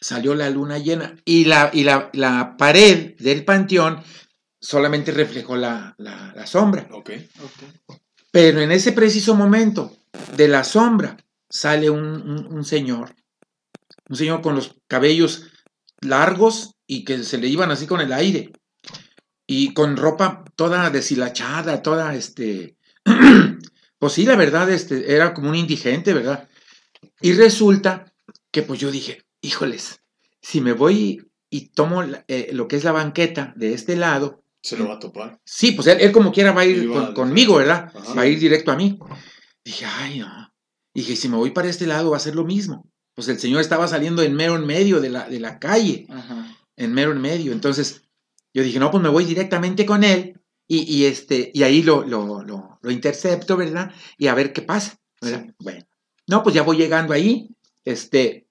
Speaker 1: Salió la luna llena y la, y la, la pared del panteón solamente reflejó la, la- la sombra.
Speaker 3: Ok.
Speaker 1: Pero en ese preciso momento de la sombra sale un, señor, un señor con los cabellos largos y que se le iban así con el aire y con ropa toda deshilachada, toda este, pues sí, la verdad, este, era como un indigente, ¿verdad? Y resulta que pues yo dije, híjoles, si me voy y tomo eh, lo que es la banqueta de este lado,
Speaker 3: Se lo va a topar.
Speaker 1: Sí, pues él, él como quiera va a ir con- conmigo. ¿verdad?
Speaker 3: Ajá.
Speaker 1: Va a ir directo a mí. Dije, ay, no. Dije, si me voy para este lado va a ser lo mismo. Pues el señor estaba saliendo en mero en medio de la, de la calle,
Speaker 2: Ajá.
Speaker 1: en mero en medio. Entonces, yo dije, no, pues me voy directamente con él y, y este, y ahí lo, lo, lo, lo intercepto, ¿verdad? Y a ver qué pasa, ¿verdad? Bueno, no, pues ya voy llegando ahí, este,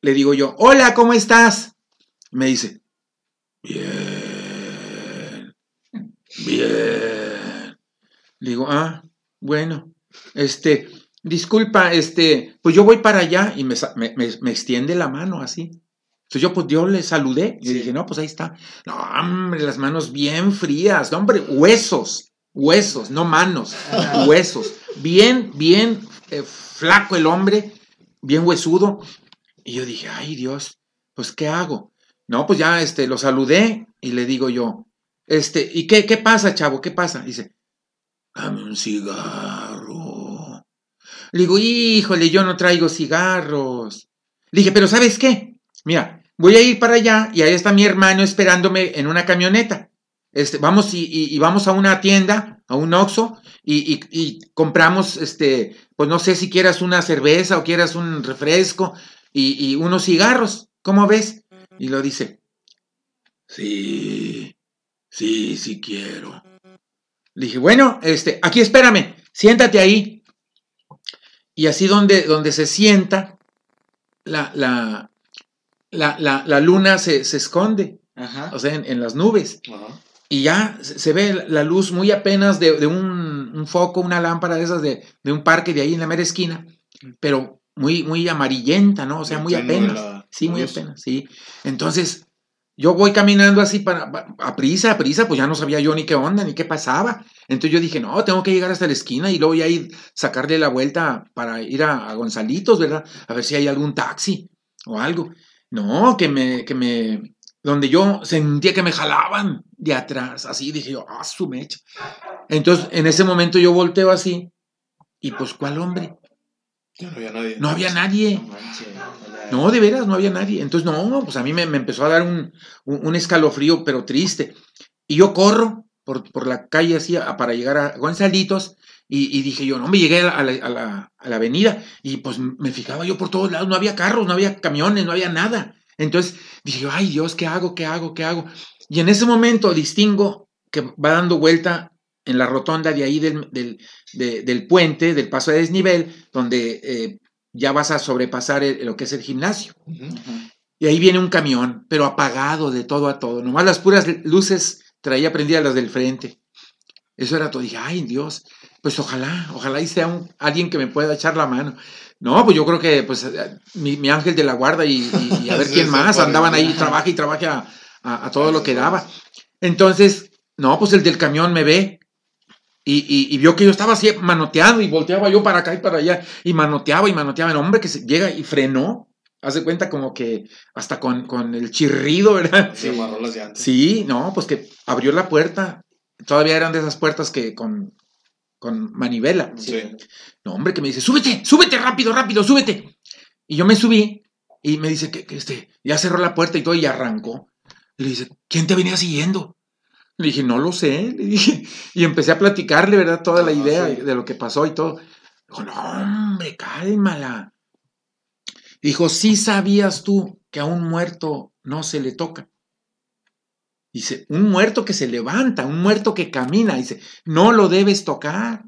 Speaker 1: le digo yo, hola, ¿cómo estás? Me dice, bien, bien. Digo, ah, bueno, este, disculpa, este, pues yo voy para allá y me, me, extiende la mano así. Entonces yo, pues yo le saludé y
Speaker 2: Sí.
Speaker 1: dije, no, pues ahí está. No, hombre, las manos bien frías, no, hombre, huesos, huesos, no manos, huesos. Bien, bien eh, flaco el hombre, bien huesudo. Y yo dije, ay Dios, pues ¿qué hago? No, pues ya este, lo saludé y le digo yo, este, ¿y qué, qué pasa, chavo? ¿Qué pasa? Dice, dame un cigarro. Le digo, híjole, yo no traigo cigarros. Le dije, pero ¿sabes qué? Mira, voy a ir para allá y ahí está mi hermano esperándome en una camioneta. Este, vamos y, vamos a una tienda, a un Oxxo, y, y- compramos, este, pues no sé si quieras una cerveza o quieras un refresco y unos cigarros. ¿Cómo ves? Y lo dice, sí, sí, sí quiero. Le dije, bueno, este, aquí espérame, siéntate ahí. Y así donde, donde se sienta, la, la, la, la, luna se, se esconde,
Speaker 2: Ajá.
Speaker 1: o sea, en, en las nubes.
Speaker 3: Ajá.
Speaker 1: Y ya se ve la luz muy apenas de, de un, un foco, una lámpara de esas de, de un parque de ahí en la mera esquina, pero muy, muy amarillenta, ¿no? O sea, muy apenas. Sí, muy apenas, sí. Entonces, yo voy caminando así para, pa- a prisa, a prisa, pues ya no sabía yo ni qué onda, ni qué pasaba. Entonces yo dije, no, tengo que llegar hasta la esquina y luego ya ir, sacarle la vuelta para ir a, a Gonzalitos, ¿verdad? A ver si hay algún taxi o algo. No, que me, que me, donde yo sentía que me jalaban de atrás, así, dije yo, ah, su mecha. Entonces, en ese momento yo volteo así, y pues, ¿cuál hombre?
Speaker 3: Ya no había nadie.
Speaker 1: No había nadie.
Speaker 2: No.
Speaker 1: No, de veras, no había nadie. Entonces, no, pues a mí me, empezó a dar un, un- escalofrío, pero triste. Y yo corro por, por la calle así para llegar a Gonzalitos y, dije yo, no, me llegué a la, a la- a la- avenida y pues me fijaba yo por todos lados, no había carros, no había camiones, no había nada. Entonces dije ay Dios, ¿qué hago? ¿Qué hago? ¿Qué hago? Y en ese momento distingo que va dando vuelta en la rotonda de ahí del, del, de- del puente, del paso de desnivel, donde eh, ya vas a sobrepasar el- lo que es el gimnasio. Y ahí viene un camión, pero apagado de todo a todo. Nomás las puras luces traía prendidas las del frente. Eso era todo. Dije, ay Dios, pues ojalá, ojalá y sea un, alguien que me pueda echar la mano. No, pues yo creo que pues mi, mi ángel de la guarda y, y- y a ver quién más andaban
Speaker 3: ahí.
Speaker 1: ahí, trabaja y trabaja a, a- a todo lo que daba. Entonces, no, pues el del camión me ve y, y- y vio que yo estaba así manoteando y volteaba yo para acá y para allá y manoteaba y manoteaba. El hombre que se llega y frenó, hace cuenta como que hasta con, con el chirrido, ¿verdad?
Speaker 3: Se amarró las llantas.
Speaker 1: Sí, no, pues que abrió la puerta. Todavía eran de esas puertas que con, con manivela.
Speaker 3: Sí.
Speaker 1: No, hombre, que me dice, súbete, súbete rápido, rápido, súbete. Y yo me subí y me dice que, que este, ya cerró la puerta y todo y arrancó. Y le dice, ¿quién te venía siguiendo? Le dije, no lo sé, le dije. Y empecé a platicarle, ¿verdad? Toda la
Speaker 3: Ah,
Speaker 1: idea
Speaker 3: sí.
Speaker 1: de lo que pasó y todo. Dijo, no, hombre, cálmala. Dijo, sí sabías tú que a un muerto no se le toca. Dice, un muerto que se levanta, un muerto que camina. Dice, no lo debes tocar.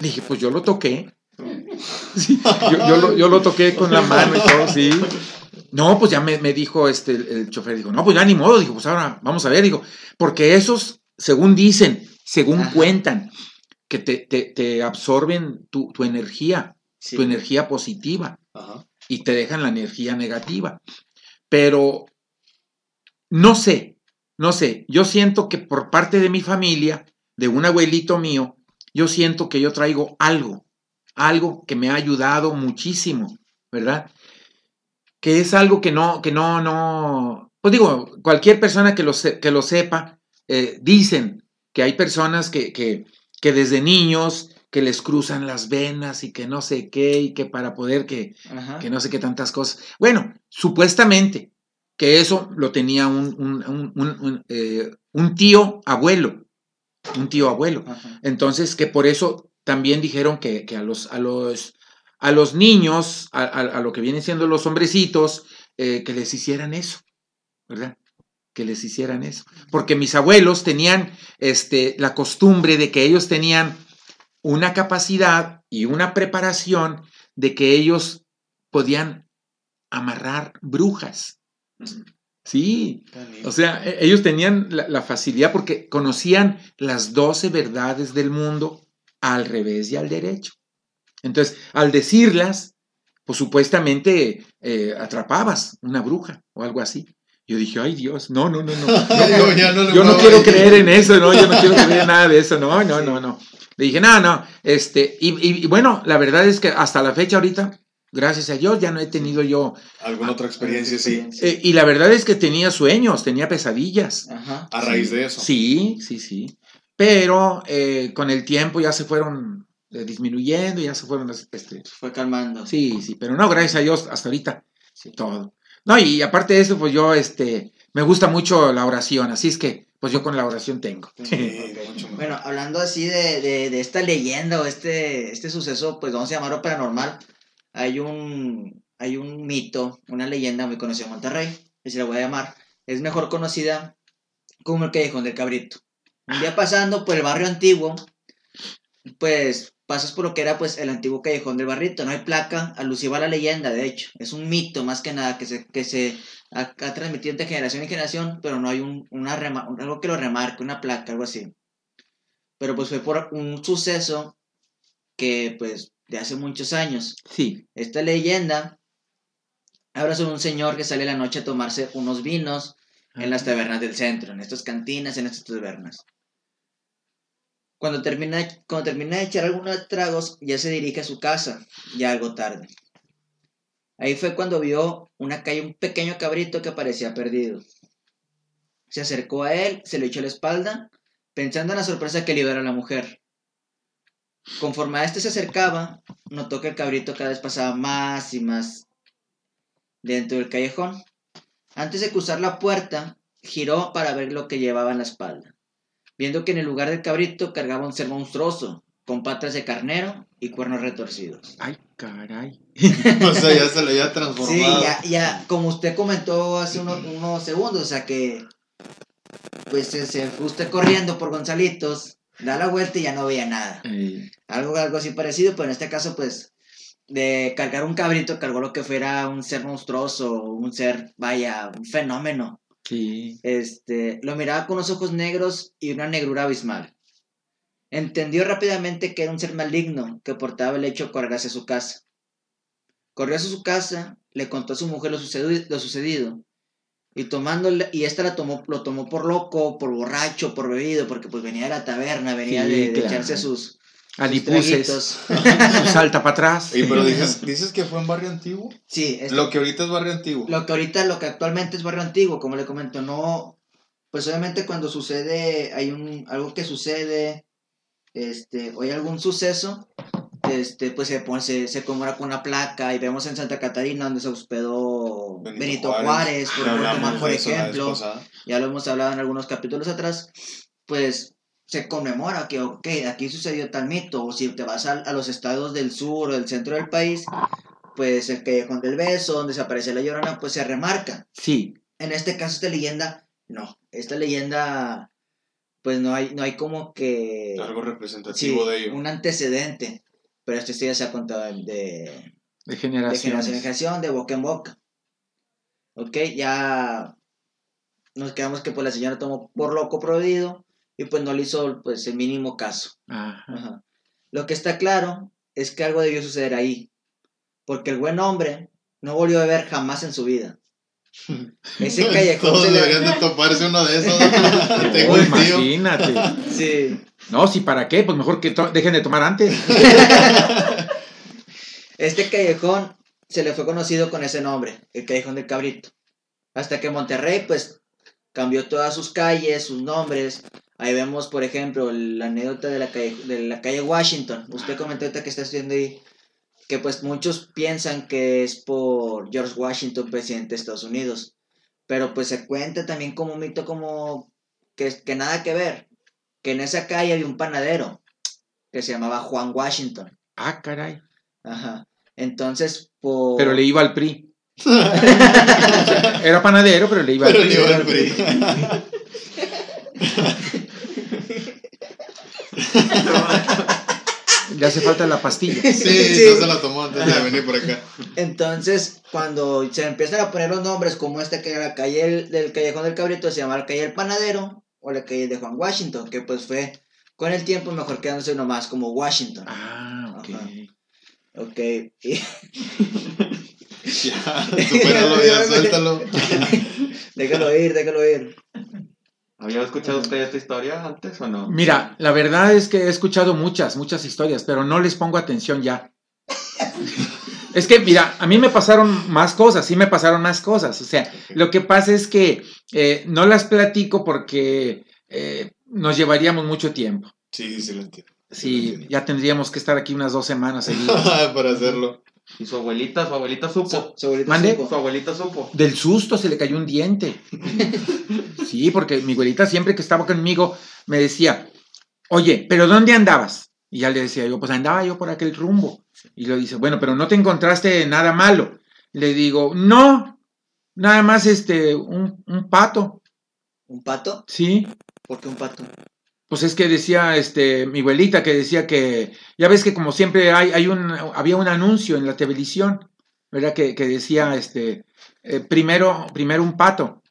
Speaker 1: Le dije, pues yo lo toqué. Sí, yo, yo lo, yo lo toqué con la mano y todo, sí. No, pues ya me, me dijo este, el, el chofer, dijo, no, pues ya ni modo, dijo, pues ahora vamos a ver, dijo, porque esos, según dicen, según
Speaker 2: Ajá.
Speaker 1: cuentan, que te, te, te absorben tu, tu energía,
Speaker 2: Sí.
Speaker 1: tu energía positiva
Speaker 3: Ajá.
Speaker 1: y te dejan la energía negativa. Pero no sé, no sé, yo siento que por parte de mi familia, de un abuelito mío, yo siento que yo traigo algo, algo que me ha ayudado muchísimo, ¿verdad? Que es algo que no, que no, no, pues digo, cualquier persona que lo, se- que lo sepa, eh, dicen que hay personas que, que, que desde niños que les cruzan las venas y que no sé qué, y que para poder que,
Speaker 2: Ajá.
Speaker 1: que no sé qué tantas cosas. Bueno, supuestamente que eso lo tenía un, un- un- un- un, eh, un tío abuelo, un tío abuelo.
Speaker 2: Ajá.
Speaker 1: Entonces, que por eso también dijeron que, que a, los, a, los, a los niños, a, lo que vienen siendo los hombrecitos, eh, que les hicieran eso, ¿verdad? Que les hicieran eso. Porque mis abuelos tenían este, la costumbre de que ellos tenían una capacidad y una preparación de que ellos podían amarrar brujas. Sí, o sea, e- ellos tenían la, la facilidad porque conocían las 12 verdades del mundo al revés y al derecho. Entonces, al decirlas, pues supuestamente eh, atrapabas una bruja o algo así. Yo dije, ay Dios, no, no, no, no.
Speaker 3: Yo no
Speaker 1: Yo quiero creer en eso, no, yo no quiero creer en nada de eso, no, no, no, no. Le dije, no, no, este, y, y- y bueno, la verdad es que hasta la fecha ahorita, gracias a Dios, ya no he tenido yo,
Speaker 3: ¿Alguna otra experiencia sí?
Speaker 1: eh, y la verdad es que tenía sueños, tenía pesadillas.
Speaker 2: Ajá.
Speaker 3: A raíz de eso.
Speaker 1: Sí, sí, sí. Pero eh, con el tiempo ya se fueron disminuyendo, ya se fueron, este,
Speaker 2: Fue calmando.
Speaker 1: sí, sí, pero no, gracias a Dios, hasta ahorita,
Speaker 2: Sí.
Speaker 1: todo. No, y aparte de eso, pues yo, este, me gusta mucho la oración, así es que, pues yo con la oración tengo.
Speaker 3: Sí.
Speaker 2: Bueno, hablando así de, de, de esta leyenda o este, este suceso, pues vamos a llamarlo paranormal. Hay un, hay un mito, una leyenda muy conocida en Monterrey, que se la voy a llamar. Es mejor conocida como el Callejón del Cabrito. Un día pasando por el barrio antiguo, pues pasas por lo que era pues el antiguo Callejón del Barrito. No hay placa alusiva a la leyenda, de hecho. Es un mito más que nada que se, que se ha, ha transmitido de generación en generación, pero no hay un, una rema- algo que lo remarque, una placa, algo así. Pero pues fue por un suceso que pues de hace muchos años.
Speaker 1: Sí,
Speaker 2: Esta leyenda habla sobre un señor que sale a la noche a tomarse unos vinos en las tabernas del centro, en estas cantinas, en estas tabernas. Cuando termina, cuando termina de echar algunos tragos, ya se dirige a su casa, ya algo tarde. Ahí fue cuando vio una calle, un pequeño cabrito que parecía perdido. Se acercó a él, se le echó la espalda, pensando en la sorpresa que le iba a la mujer. Conforme a este se acercaba, notó que el cabrito cada vez pasaba más y más dentro del callejón. Antes de cruzar la puerta, giró para ver lo que llevaba en la espalda, viendo que en el lugar del cabrito cargaba un ser monstruoso, con patas de carnero y cuernos retorcidos.
Speaker 1: Ay, caray.
Speaker 3: o sea, ya se lo había transformado.
Speaker 2: Sí, ya, ya, como usted comentó hace unos, unos segundos, o sea que pues se, se fue usted corriendo por Gonzalitos, da la vuelta y ya no veía nada. Algo, algo así parecido, pero en este caso, pues, de cargar un cabrito, cargó lo que fuera un ser monstruoso, un ser, vaya, un fenómeno.
Speaker 1: Sí.
Speaker 2: Este, lo miraba con unos ojos negros y una negrura abismal. Entendió rápidamente que era un ser maligno que portaba el hecho de cargarse a su casa. Corrió a su casa, le contó a su mujer lo sucedido, lo sucedido y tomándole, y esta la tomó, lo tomó por loco, por borracho, por bebido, porque pues venía de la taberna, venía
Speaker 1: Sí,
Speaker 2: de, de
Speaker 1: claro.
Speaker 2: echarse sus
Speaker 1: Adipuses. Salta para atrás.
Speaker 3: Oye, pero dices, dices que fue en barrio antiguo.
Speaker 2: Sí, es
Speaker 3: Lo que ahorita es barrio antiguo.
Speaker 2: lo que ahorita, lo que actualmente es barrio antiguo, como le comento, no, pues obviamente cuando sucede, hay un, algo que sucede, este, o hay algún suceso, este, pues se pone, se, se conmemora con una placa, y vemos en Santa Catarina donde se hospedó Benito, Juárez, por,
Speaker 3: Ya
Speaker 2: por por ejemplo, ya lo hemos hablado en algunos capítulos atrás, pues se conmemora que, ok, aquí sucedió tal mito, o si te vas a, a los estados del sur o del centro del país, pues el Callejón del Beso, donde se aparece la Llorona, pues se remarca.
Speaker 1: Sí,
Speaker 2: En este caso, esta leyenda, no, esta leyenda, pues no hay, no hay como que...
Speaker 3: Algo
Speaker 2: sí,
Speaker 3: representativo de ello.
Speaker 2: un antecedente, pero esta historia se ha contado de,
Speaker 1: de
Speaker 2: de
Speaker 1: generaciones.
Speaker 2: generación en generación, de boca en boca. Ok, ya nos quedamos que pues la señora tomó por loco prohibido y pues no le hizo pues el mínimo caso.
Speaker 1: Ajá.
Speaker 2: Ajá. Lo que está claro es que algo debió suceder ahí, porque el buen hombre no volvió a beber jamás en su vida. Ese callejón
Speaker 3: Todos
Speaker 2: se le...
Speaker 3: deberían de toparse uno de esos. Tengo tío.
Speaker 1: imagínate.
Speaker 2: Sí.
Speaker 1: No, si para qué, pues mejor que dejen de tomar antes.
Speaker 2: Este callejón se le fue conocido con ese nombre, el Callejón del Cabrito. Hasta que Monterrey, pues, cambió todas sus calles, sus nombres. Ahí vemos, por ejemplo, la anécdota de la calle, de la calle Washington. Usted comentó ahorita que está estudiando ahí, que pues muchos piensan que es por George Washington, presidente de Estados Unidos. Pero pues se cuenta también como un mito como que, que nada que ver. Que en esa calle había un panadero que se llamaba Juan Washington.
Speaker 1: Ah, caray.
Speaker 2: Ajá. Entonces, por...
Speaker 1: Pero le iba al PRI. Era panadero, pero le iba al
Speaker 3: Pero
Speaker 1: PRI.
Speaker 3: le iba al PRI.
Speaker 1: Le hace falta la pastilla.
Speaker 3: Sí,
Speaker 2: Sí.
Speaker 3: no se la tomó antes de venir por acá.
Speaker 2: Entonces, cuando se empiezan a poner los nombres, como este que era la calle del, del Callejón del Cabrito, se llama la calle del Panadero o la calle de Juan Washington, que pues fue con el tiempo mejor quedándose nomás como Washington.
Speaker 1: Ah, ok.
Speaker 2: Ajá. Ok. Y-
Speaker 3: Ya, supéralo, ya, suéltalo.
Speaker 2: déjalo ir, déjalo ir.
Speaker 4: ¿Había escuchado usted esta historia antes o no?
Speaker 1: Mira, la verdad es que he escuchado muchas, muchas historias, pero no les pongo atención ya. Es que, mira, a mí me pasaron más cosas, sí me pasaron más cosas. O sea, lo que pasa es que eh, no las platico porque eh, nos llevaríamos mucho tiempo.
Speaker 3: Sí, sí lo entiendo.
Speaker 1: Sí, ya tendríamos que estar aquí unas dos semanas seguidas.
Speaker 3: Para hacerlo.
Speaker 4: ¿Y su abuelita? ¿Su abuelita supo?
Speaker 2: Su- su abuelita
Speaker 1: ¿Mande?
Speaker 2: supo.
Speaker 4: ¿Su abuelita supo?
Speaker 1: Del susto se le cayó un diente. Sí, porque mi abuelita siempre que estaba conmigo me decía, oye, ¿pero dónde andabas? Y ya le decía yo, pues andaba yo por aquel rumbo. Y lo dice, bueno, pero no te encontraste nada malo. Le digo, no, nada más este, un, un pato.
Speaker 2: ¿Un pato?
Speaker 1: Sí,
Speaker 2: ¿Por qué un pato?
Speaker 1: Pues es que decía este, mi abuelita que decía que, ya ves que como siempre hay, hay un, había un anuncio en la televisión, ¿verdad? Que, que decía, este, eh, primero, primero un pato.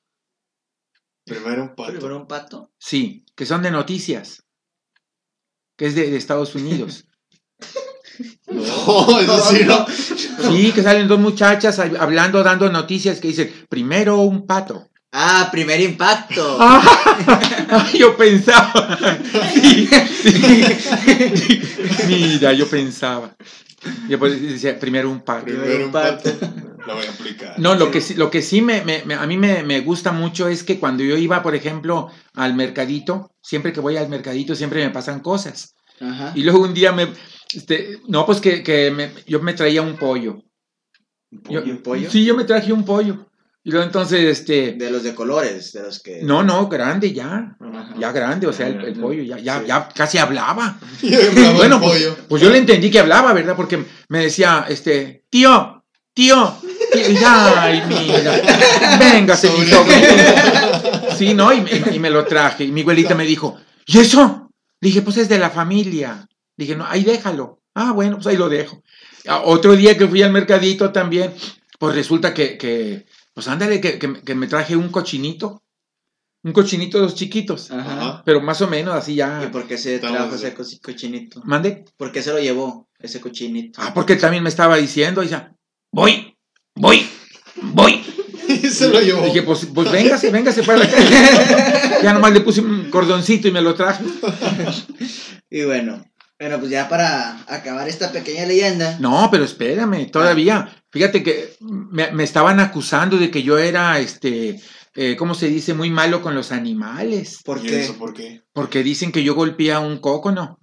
Speaker 3: Primero un pato.
Speaker 2: ¿Primero un pato?
Speaker 1: Sí, que son de noticias, que es de, de Estados Unidos.
Speaker 3: No, eso sí, no.
Speaker 1: Sí, que salen dos muchachas hab- hablando, dando noticias que dicen, primero un pato.
Speaker 2: Ah, primer impacto.
Speaker 1: Ah, yo pensaba. Sí, sí. Mira, yo pensaba. Yo pues decía, primero un pato.
Speaker 3: Primero un pato. La voy a aplicar.
Speaker 1: No, lo que sí, lo que sí me, me- me- a mí me, me gusta mucho es que cuando yo iba, por ejemplo, al mercadito, siempre que voy al mercadito, siempre me pasan cosas.
Speaker 2: Ajá.
Speaker 1: Y luego un día me, este, no, pues que, que me- yo me traía un pollo. Yo-
Speaker 2: ¿Y un pollo?
Speaker 1: Sí, yo me traje un pollo. Y luego entonces, este,
Speaker 2: De los de colores, de los que...
Speaker 1: no, no, grande ya,
Speaker 2: Ajá.
Speaker 1: ya grande, o sea, el, el pollo ya, ya,
Speaker 2: Sí.
Speaker 1: ya casi hablaba. Bueno, pues, pues yo le entendí que hablaba, ¿verdad? Porque me decía, este, tío, tío, tío, y ay, mira, véngase, mi
Speaker 3: Sobrino.
Speaker 1: Sí, ¿no? Y, y- y me lo traje. Y mi abuelita me dijo, ¿y eso? Dije, pues es de la familia. Dije, no, ahí déjalo. Ah, bueno, pues ahí lo dejo. Otro día que fui al mercadito también, pues resulta que, que pues ándale, que, que- que me traje un cochinito. Un cochinito de los chiquitos.
Speaker 2: Ajá.
Speaker 1: Pero más o menos así
Speaker 2: ¿Y
Speaker 1: ya.
Speaker 2: por qué se trajo ese co- cochinito?
Speaker 1: ¿Mande?
Speaker 2: ¿Por qué se lo llevó ese cochinito?
Speaker 1: Ah, porque también me estaba diciendo, y decía, voy, voy, voy.
Speaker 3: Y se lo llevó.
Speaker 1: Dije, pues, pues véngase, véngase para la calle. Ya nomás le puse un cordoncito y me lo traje.
Speaker 2: Y bueno, bueno, pues ya para acabar esta pequeña leyenda.
Speaker 1: No, pero espérame, todavía. Fíjate que me, me estaban acusando de que yo era, este, eh, ¿cómo se dice? Muy malo con los animales.
Speaker 2: ¿Por
Speaker 3: ¿Y
Speaker 2: qué?
Speaker 3: eso por qué?
Speaker 1: Porque dicen que yo golpeé a un cócono,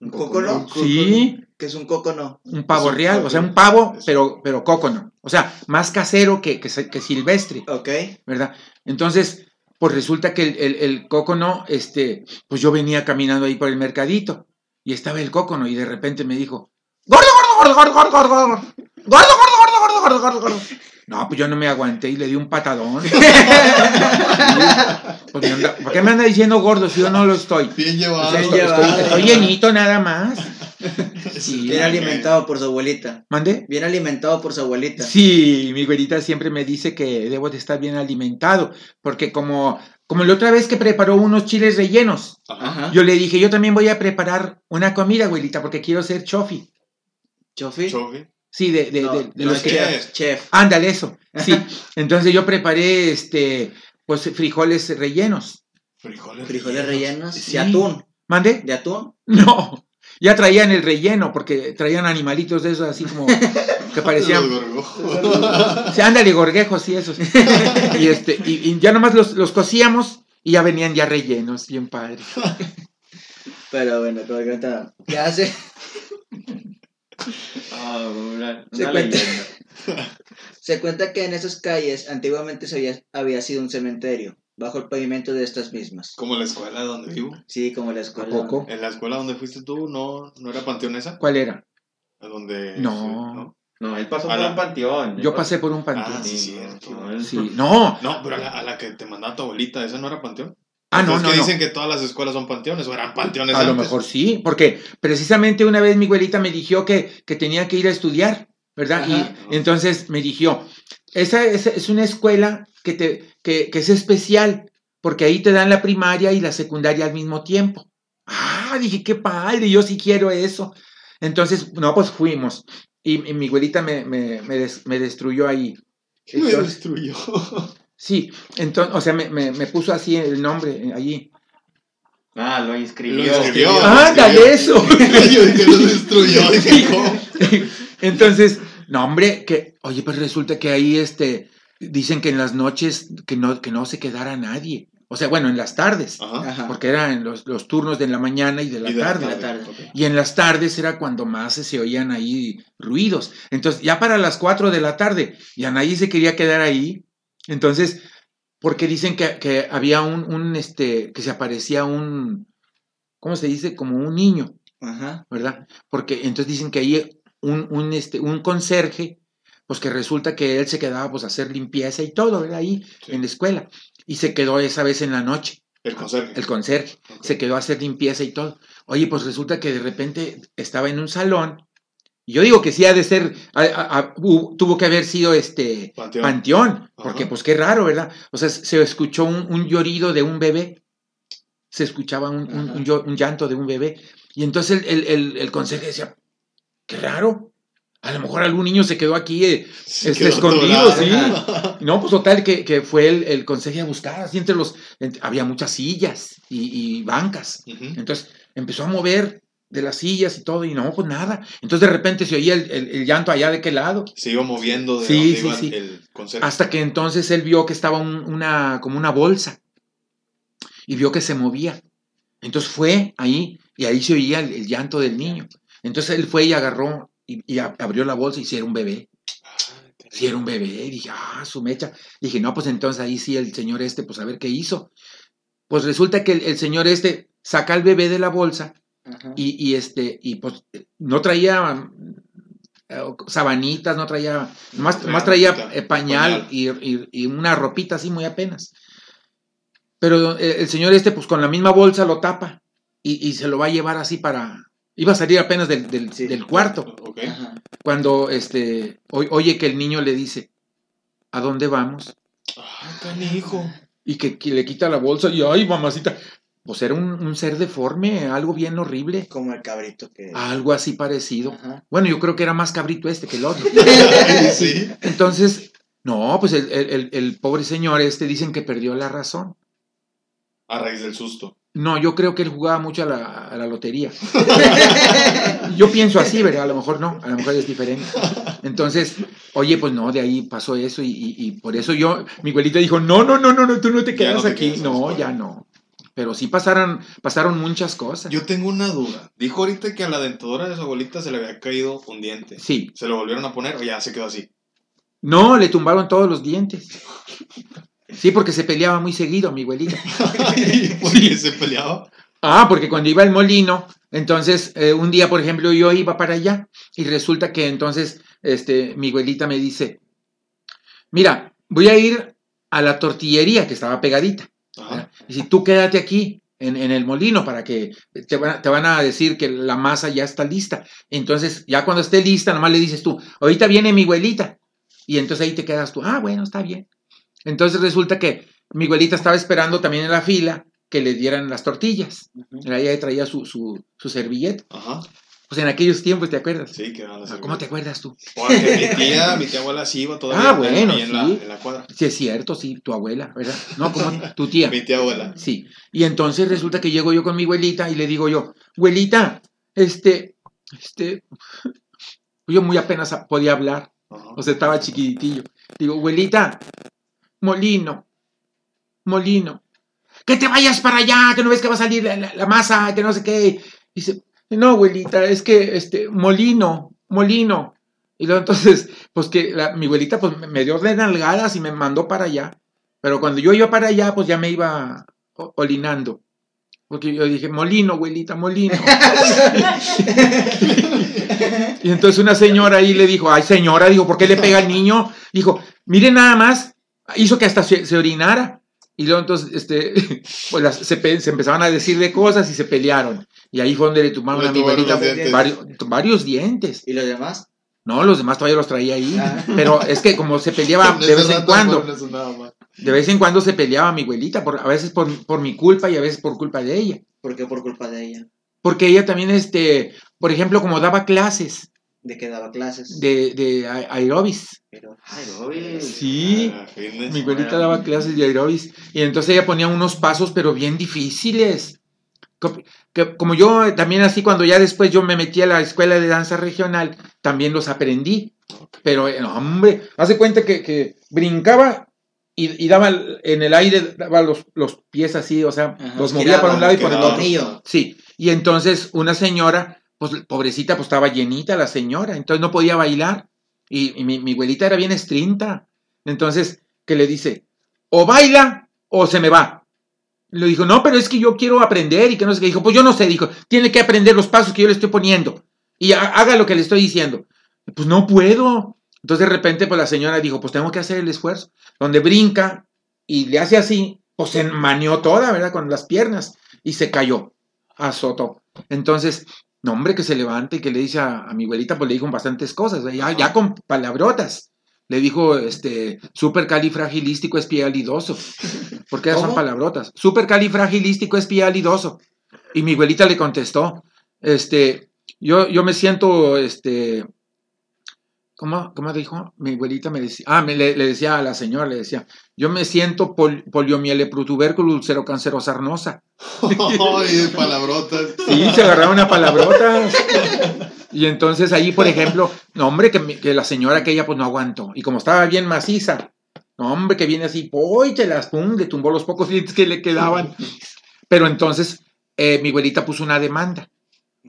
Speaker 2: ¿Un cócono?
Speaker 1: Sí.
Speaker 2: ¿Qué es un cócono?
Speaker 1: un pavo
Speaker 3: un
Speaker 1: real,
Speaker 3: pavo.
Speaker 1: o sea, un pavo, pero, pero cócono. O sea, más casero que, que, silvestre.
Speaker 2: Ok.
Speaker 1: ¿verdad? Entonces, pues resulta que el, el, el cócono, este, pues yo venía caminando ahí por el mercadito y estaba el cócono y de repente me dijo, gordo, gordo, gordo, gordo, gordo, gordo, gordo, gordo, gordo, gordo, gordo, gordo, gordo. No, pues yo no me aguanté y le di un patadón. Anda- ¿Por qué me anda diciendo gordo si yo no lo estoy?
Speaker 3: Bien
Speaker 1: O
Speaker 3: llevado.
Speaker 1: sea, estoy,
Speaker 2: llevado.
Speaker 1: estoy- estoy llenito nada más. Sí.
Speaker 2: Bien alimentado por su abuelita.
Speaker 1: ¿Mandé?
Speaker 2: Bien alimentado por su abuelita.
Speaker 1: Sí, mi güerita siempre me dice que debo de estar bien alimentado, porque como, como la otra vez que preparó unos chiles rellenos,
Speaker 3: Ajá.
Speaker 1: Yo le dije, yo también voy a preparar una comida, güerita, porque quiero ser chofi.
Speaker 2: Chofi.
Speaker 3: Chofi.
Speaker 1: Sí, de, de,
Speaker 2: No,
Speaker 1: de- de
Speaker 2: no
Speaker 1: los
Speaker 2: es
Speaker 1: que...
Speaker 2: chef. Chef.
Speaker 1: Ándale, eso. Sí. Entonces yo preparé, este, pues frijoles rellenos.
Speaker 3: Frijoles,
Speaker 2: Frijoles rellenos.
Speaker 1: Sí.
Speaker 2: De atún.
Speaker 1: ¿Mande?
Speaker 2: De atún.
Speaker 1: No. Ya traían el relleno, porque traían animalitos de esos así como que parecían...
Speaker 3: Gorgojos.
Speaker 1: Sí, ándale, gorguejos y esos. y, este, y, y ya nomás los, los cocíamos y ya venían ya rellenos, bien padre.
Speaker 2: Pero bueno, ahorita ya se,
Speaker 4: Una,
Speaker 2: Se cuenta. se cuenta que en esas calles antiguamente se había, había sido un cementerio, bajo el pavimento de estas mismas.
Speaker 3: Como la escuela donde vivo.
Speaker 2: Sí, como la
Speaker 1: ¿A
Speaker 2: escuela.
Speaker 1: poco?
Speaker 3: En la escuela donde fuiste tú, ¿no, no era panteón esa?
Speaker 1: ¿Cuál era?
Speaker 3: Donde,
Speaker 1: No.
Speaker 4: No, él pasó
Speaker 3: A
Speaker 4: por
Speaker 3: la-
Speaker 4: un panteón.
Speaker 1: Yo pasé por un panteón.
Speaker 3: Ah, sí,
Speaker 4: Sí,
Speaker 3: cierto.
Speaker 4: no, él-
Speaker 1: Sí, no.
Speaker 3: No, pero a la, a la que te mandaba tu abuelita, ¿esa no era panteón?
Speaker 1: Ah, no, no,
Speaker 3: que
Speaker 1: no.
Speaker 3: dicen que todas las escuelas son panteones, o eran panteones
Speaker 1: A lo mejor sí, porque precisamente una vez mi güerita me dijo que, que tenía que ir a estudiar, ¿verdad?
Speaker 2: Ajá.
Speaker 1: Y entonces me dijo, esa, esa es una escuela que, te, que, que es especial, porque ahí te dan la primaria y la secundaria al mismo tiempo. Ah, dije, qué padre, yo sí quiero eso. Entonces, no, pues fuimos. Y, y mi güerita me, me, me, des- me destruyó ahí.
Speaker 3: Me
Speaker 1: Entonces,
Speaker 3: destruyó.
Speaker 1: sí, entonces, o sea, me, me, me puso así el nombre eh, allí.
Speaker 4: Ah, lo inscribió.
Speaker 3: Lo inscribió.
Speaker 1: ¡Ah, ¡Ándale eso!
Speaker 3: Yo dije, lo destruyó. Dije, ¿cómo?
Speaker 1: Entonces, no, hombre, que, oye, pues resulta que ahí, este, dicen que en las noches que no, que no se quedara nadie. O sea, bueno, en las tardes,
Speaker 3: Ajá.
Speaker 1: Porque eran los, los turnos de la mañana y de la
Speaker 3: Y de
Speaker 1: tarde.
Speaker 2: la tarde.
Speaker 1: Y en las tardes era cuando más se, se oían ahí ruidos. Entonces, ya para las 4 de la tarde, ya nadie se quería quedar ahí. Entonces, porque dicen que, que había un, un, este, que se aparecía un, ¿cómo se dice? Como un niño.
Speaker 2: Ajá.
Speaker 1: ¿verdad? Porque entonces dicen que ahí un, un, este, un conserje, pues que resulta que él se quedaba pues a hacer limpieza y todo, ¿verdad? Ahí
Speaker 3: Sí.
Speaker 1: en la escuela. Y se quedó esa vez en la noche,
Speaker 3: El conserje.
Speaker 1: el conserje, se quedó a hacer limpieza y todo. Oye, pues resulta que de repente estaba en un salón. Y Yo digo que sí ha de ser, a- a- a- hu- tuvo que haber sido este
Speaker 3: Panteón.
Speaker 1: panteón, porque
Speaker 3: Ajá.
Speaker 1: pues qué raro, ¿verdad? O sea, se escuchó un, un llorido de un bebé, se escuchaba un, llanto de un bebé, y entonces el, el, el, el conserje decía, qué raro, a lo mejor algún niño se quedó aquí eh,
Speaker 3: Se
Speaker 1: este,
Speaker 3: quedó
Speaker 1: escondido, sí. No, pues total, que, que fue el, el conserje a buscar, así entre los, había muchas sillas y, y bancas, entonces empezó a mover de las sillas y todo, y no, pues nada, entonces de repente se oía el, el- el llanto allá de qué lado,
Speaker 3: Se iba moviendo de
Speaker 1: Sí, sí, sí.
Speaker 3: el
Speaker 1: hasta que entonces él vio que estaba un- una, como una bolsa y vio que se movía. Entonces fue ahí y ahí se oía el, el llanto del niño. Entonces él fue y agarró y, y abrió la bolsa y si era un bebé. Si era un bebé. Y dije, ah, su mecha. Dije, no, pues entonces ahí sí el señor este, pues a ver qué hizo. Pues resulta que el, el señor este saca al bebé de la bolsa
Speaker 2: Ajá.
Speaker 1: y, y, este, y pues no traía eh, sabanitas, no traía, más,
Speaker 3: Traía
Speaker 1: más traía eh, pañal, Y, y- y una ropita así muy apenas. Pero eh, el señor este, pues con la misma bolsa lo tapa y, y se lo va a llevar así para... Iba a salir apenas del, del-
Speaker 2: Sí.
Speaker 1: del cuarto, cuando este, o- oye que el niño le dice, ¿a dónde vamos?
Speaker 3: Ah, canijo.
Speaker 1: Y que, que le quita la bolsa y, ay, mamacita, pues era un, un ser deforme, algo bien horrible.
Speaker 2: Como el cabrito que.
Speaker 1: Algo así parecido.
Speaker 2: Ajá.
Speaker 1: Bueno, yo creo que era más cabrito este que el otro.
Speaker 3: sí.
Speaker 1: Entonces, no, pues el, el- el- pobre señor este dicen que perdió la razón.
Speaker 3: A raíz del susto.
Speaker 1: No, yo creo que él jugaba mucho a la, a la lotería. Yo pienso así, ¿verdad? A lo mejor no, a lo mejor es diferente. Entonces, oye, pues no, de ahí pasó eso y, y- y por eso yo, mi abuelita dijo, no, no, no, no, no, tú no te quedas
Speaker 3: no te
Speaker 1: aquí.
Speaker 3: quedas
Speaker 1: no, ya no. Pero sí pasaron, pasaron muchas cosas.
Speaker 3: Yo tengo una duda. Dijo ahorita que a la dentadura de su abuelita se le había caído un diente.
Speaker 1: Sí.
Speaker 3: ¿Se lo volvieron a poner o ya se quedó así?
Speaker 1: No, le tumbaron todos los dientes. Sí, porque se peleaba muy seguido, mi abuelita.
Speaker 3: ¿Por qué se peleaba?
Speaker 1: Ah, porque cuando iba al molino, entonces eh, un día, por ejemplo, yo iba para allá y resulta que entonces este, mi abuelita me dice, mira, voy a ir a la tortillería que estaba pegadita.
Speaker 3: Ajá.
Speaker 1: Y si tú quédate aquí en, en el molino para que te van, te van a decir que la masa ya está lista. Entonces, ya cuando esté lista, nomás le dices tú, ahorita viene mi abuelita. Y entonces ahí te quedas tú, ah, bueno, está bien. Entonces resulta que mi abuelita estaba esperando también en la fila que le dieran las tortillas. Ella traía su, su, su servilleta.
Speaker 3: Ajá.
Speaker 1: Pues en aquellos tiempos, ¿te acuerdas?
Speaker 3: Sí, que
Speaker 1: Ah, ¿Cómo te acuerdas tú?
Speaker 3: Porque mi tía, mi tía abuela sí iba todavía
Speaker 1: Ah, bueno,
Speaker 3: ahí en, la,
Speaker 1: sí.
Speaker 3: en la cuadra.
Speaker 1: Sí, es cierto, sí, tu abuela, ¿verdad? No, como tu tía.
Speaker 3: Mi tía abuela.
Speaker 1: Sí. Y entonces resulta que llego yo con mi abuelita y le digo yo, abuelita, este, este, yo muy apenas podía hablar, o sea, estaba chiquitillo. Digo, abuelita, molino, molino, que te vayas para allá, que no ves que va a salir la, la- la masa, que no sé qué. Dice, no, abuelita, es que, este, molino, molino. Y luego entonces, pues que la- mi abuelita pues me- dio de nalgadas y me mandó para allá. Pero cuando yo iba para allá, pues ya me iba olinando. Porque yo dije, molino, abuelita, molino. y entonces una señora ahí le dijo, ay señora, dijo, ¿por qué le pega al niño? Dijo, mire nada más, hizo que hasta se, se orinara. Y luego entonces, este, pues las- se, pe- se empezaban a decir de cosas y se pelearon. Y ahí fue donde le tumbaron a mi abuelita
Speaker 3: dientes.
Speaker 1: varios, varios dientes.
Speaker 2: ¿Y los demás?
Speaker 1: No, los demás todavía los traía ahí.
Speaker 2: Ah.
Speaker 1: Pero es que como se peleaba de vez en cuando,
Speaker 3: fueron eso nada más.
Speaker 1: de vez en cuando se peleaba mi abuelita, por, a veces por, por mi culpa y a veces por culpa de ella.
Speaker 2: ¿Por qué por culpa de ella?
Speaker 1: Porque ella también, este, por ejemplo, como daba clases
Speaker 2: ¿De que daba clases?
Speaker 1: de, de aerobis.
Speaker 2: Pero.
Speaker 1: Sí.
Speaker 3: Ah.
Speaker 1: Mi abuelita daba clases de aerobis y entonces ella ponía unos pasos pero bien difíciles. Como yo también así cuando ya después yo me metí a la escuela de danza regional, también los aprendí. Pero eh, no, hombre, hace cuenta que, que brincaba y, y daba el- en el aire, daba los, los pies así, o sea,
Speaker 2: Ajá,
Speaker 1: los movía para un lado y por el otro. Sí, y entonces una señora, pues pobrecita, pues estaba llenita la señora, entonces no podía bailar. Y, mi, mi abuelita era bien estrinta. Entonces, que le dice, o baila o se me va. Le dijo, no, pero es que yo quiero aprender y que no sé qué. Dijo, pues yo no sé, dijo, tiene que aprender los pasos que yo le estoy poniendo. Y ha- haga lo que le estoy diciendo. Pues no puedo. Entonces de repente, pues la señora dijo, pues tengo que hacer el esfuerzo. Donde brinca y le hace así, pues se maneó toda, ¿verdad? Con las piernas y se cayó, azotó. Entonces, no, hombre, que se levante y que le dice a, a mi abuelita, pues le dijo bastantes cosas, ya, ya con palabrotas. Le dijo, este, supercalifragilístico espialidoso. Porque esas son palabrotas. Supercalifragilístico espialidoso. Y mi abuelita le contestó, este, yo, yo me siento, este, ¿cómo, cómo dijo? Mi abuelita me decía, ah, me, le, le decía a la señora, le decía, yo me siento pol, poliomieleprotubérculo ulcerocancero sarnosa.
Speaker 3: Ay, palabrotas.
Speaker 1: Sí, se agarraron a palabrotas. Y entonces ahí, por ejemplo, no, hombre, que, la señora aquella pues no aguantó. Y como estaba bien maciza, no, hombre, que viene así, ¡poy! te las pum, le tumbó los pocos dientes que le quedaban. Pero entonces eh, mi abuelita puso una demanda,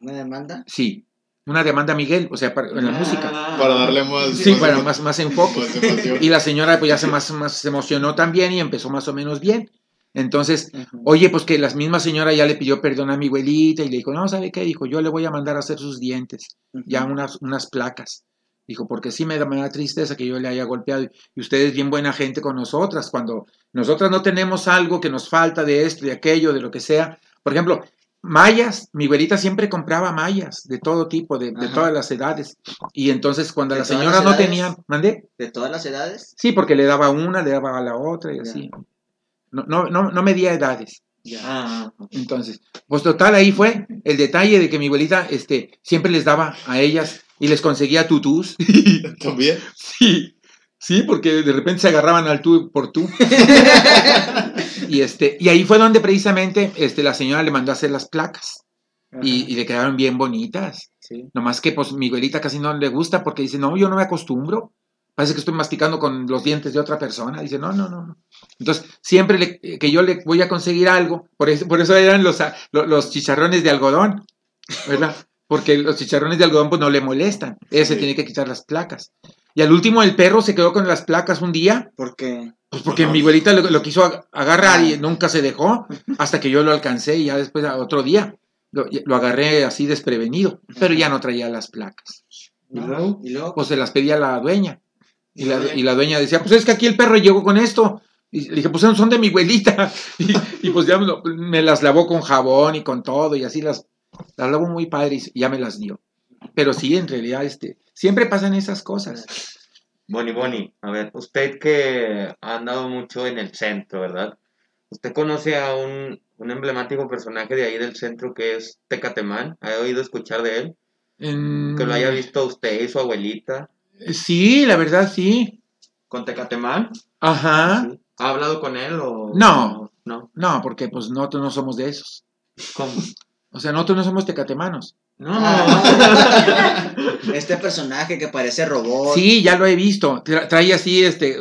Speaker 2: ¿Una demanda?
Speaker 1: sí, una demanda a Miguel, o sea, para- en la música.
Speaker 3: Para darle más.
Speaker 1: Sí, para más, más enfoque.
Speaker 3: más.
Speaker 1: Y la señora pues ya se, más, más se emocionó también y empezó más o menos bien. Entonces. Oye, pues que la misma señora ya le pidió perdón a mi abuelita y le dijo, no, ¿sabe qué? Dijo, yo le voy a mandar a hacer sus dientes, ya unas, unas placas. Dijo, porque sí me da, me da tristeza que yo le haya golpeado y usted es bien buena gente con nosotras. Cuando nosotras no tenemos algo que nos falta de esto, de aquello, de lo que sea. Por ejemplo, mallas, mi abuelita siempre compraba mallas de todo tipo, de, todas las edades. Y entonces cuando
Speaker 2: ¿De
Speaker 1: la señora no tenía, ¿mandé?
Speaker 2: ¿De todas las edades?
Speaker 1: Sí, porque le daba una, le daba a la otra y
Speaker 2: Ya.
Speaker 1: así. No, no, no, no medía edades.
Speaker 2: Ya.
Speaker 4: Ah,
Speaker 1: Entonces, pues total, ahí fue el detalle de que mi abuelita este, siempre les daba a ellas y les conseguía tutús.
Speaker 3: También.
Speaker 1: sí, sí, porque de repente se agarraban al tú por tú. y, este, y ahí fue donde precisamente este, la señora le mandó a hacer las placas y, y le quedaron bien bonitas.
Speaker 2: Sí.
Speaker 1: Nomás que pues mi abuelita casi no le gusta porque dice, no, yo no me acostumbro. Parece que estoy masticando con los dientes de otra persona. Dice, no, no, no. no. Entonces, siempre le- que yo le voy a conseguir algo, por eso, por eso eran los, a- lo- los chicharrones de algodón, ¿verdad? Porque los chicharrones de algodón pues no le molestan. Ese
Speaker 3: Sí.
Speaker 1: tiene que quitar las placas. Y al último el perro se quedó con las placas un día,
Speaker 2: Porque
Speaker 1: pues porque mi abuelita lo, lo quiso ag- agarrar y nunca se dejó, hasta que yo lo alcancé y ya después a otro día lo, lo agarré así desprevenido, pero ya no traía las placas.
Speaker 4: ¿y luego?
Speaker 2: y luego
Speaker 1: Pues se las pedía la dueña. Y la, y la dueña decía, pues es que aquí el perro llegó con esto. Y le dije, pues son de mi abuelita. Y, pues ya me las lavó con jabón y con todo, y así las, las lavó muy padre y ya me las dio. Pero sí, en realidad, este, siempre pasan esas cosas.
Speaker 4: Boni, Boni, a ver, usted que ha andado mucho en el centro, ¿verdad? ¿Usted conoce a un, un emblemático personaje de ahí del centro que es Tecatemán? ¿Ha oído escuchar de él? Que lo haya visto usted y su abuelita.
Speaker 1: Sí, la verdad sí.
Speaker 4: ¿Con Tecatemán?
Speaker 1: Ajá.
Speaker 4: ¿Ha hablado con él o...?
Speaker 1: No. No, no porque pues nosotros no somos de esos.
Speaker 4: ¿Cómo?
Speaker 1: O sea, nosotros no somos tecatemanos.
Speaker 2: No. este personaje que parece robot.
Speaker 1: Sí, ya lo he visto. Trae así este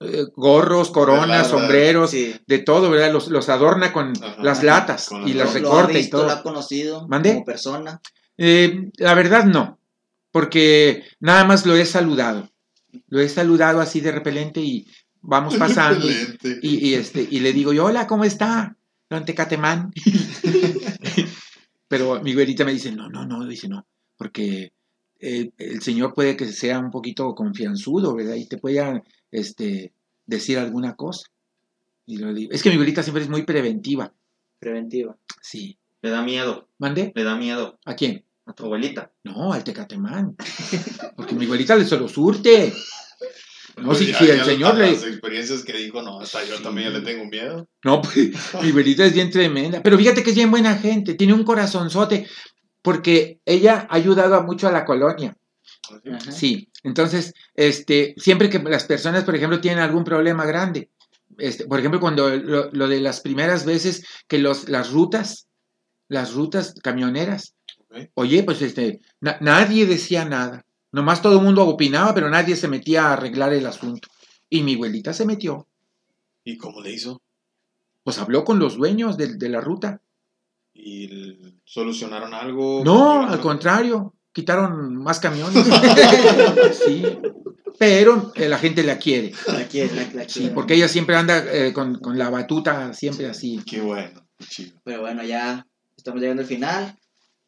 Speaker 1: eh, gorros, coronas, sombreros, de todo, ¿verdad? Los, adorna con las latas y las recorta y todo.
Speaker 2: ¿Lo ha conocido
Speaker 1: ¿Mande?
Speaker 2: como persona?
Speaker 1: Eh, la verdad no, porque nada más lo he saludado. Lo he saludado así de repelente y vamos pasando y, este y le digo yo, hola, ¿cómo está? Don Tecatemán. Pero mi güerita me dice, no, no, no, dice no, porque el, Señor puede que sea un poquito confianzudo, ¿verdad? Y te pueda este, decir alguna cosa. Y lo digo. Es que mi güerita siempre es muy preventiva.
Speaker 2: Preventiva.
Speaker 1: Sí.
Speaker 4: ¿Le da miedo?
Speaker 1: ¿Mande?
Speaker 4: ¿Le da miedo?
Speaker 1: ¿A quién?
Speaker 4: A tu abuelita.
Speaker 1: No, al Tecatemán. Porque mi abuelita le solo surte.
Speaker 3: No, pues si, el señor le... Las experiencias que dijo, no, hasta yo también ya le tengo miedo.
Speaker 1: No, pues mi abuelita es bien tremenda. Pero fíjate que es bien buena gente, tiene un corazonzote, porque ella ha ayudado mucho a la colonia. Sí, entonces, este, siempre que las personas, por ejemplo, tienen algún problema grande, este, por ejemplo, cuando lo, de las primeras veces que los, las rutas, las rutas camioneras, oye, pues este, nadie decía nada. Nomás todo el mundo opinaba, pero nadie se metía a arreglar el asunto. Y mi abuelita se metió.
Speaker 3: ¿Y cómo le hizo?
Speaker 1: Pues habló con los dueños de, la ruta.
Speaker 3: ¿Y solucionaron algo?
Speaker 1: No, al contrario, quitaron más camiones. sí, pero eh, la gente la quiere.
Speaker 2: La quiere, la, quiere.
Speaker 1: Sí, porque ella siempre anda eh, con, la batuta, siempre así.
Speaker 3: Qué bueno, qué chido.
Speaker 2: Pero bueno, ya estamos llegando al final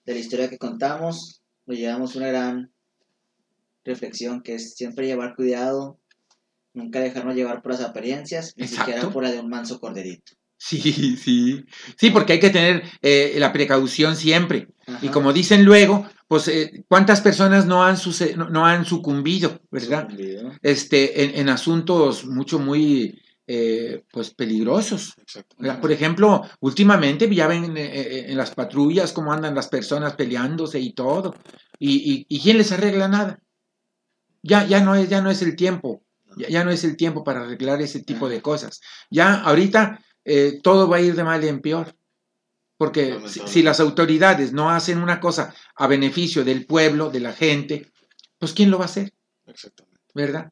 Speaker 2: de la historia que contamos. Nos llevamos una gran reflexión, que es siempre llevar cuidado, nunca dejarnos llevar por las apariencias, ni siquiera por la de un manso corderito.
Speaker 1: Sí, sí, sí, porque hay que tener eh, la precaución siempre. Y como dicen luego, pues eh, cuántas personas no han, no, han sucumbido, ¿verdad? Este, en, asuntos mucho muy eh, pues peligrosos. Por ejemplo, últimamente ya ven en las patrullas cómo andan las personas peleándose y todo. Y, y quién les arregla nada? Ya, ya, no, es, ya no es el tiempo, ya, no es el tiempo para arreglar ese tipo de cosas. Ya ahorita eh, todo va a ir de mal en peor. Porque si, las autoridades no hacen una cosa a beneficio del pueblo, de la gente, pues ¿quién lo va a hacer?
Speaker 3: Exactamente.
Speaker 1: ¿Verdad?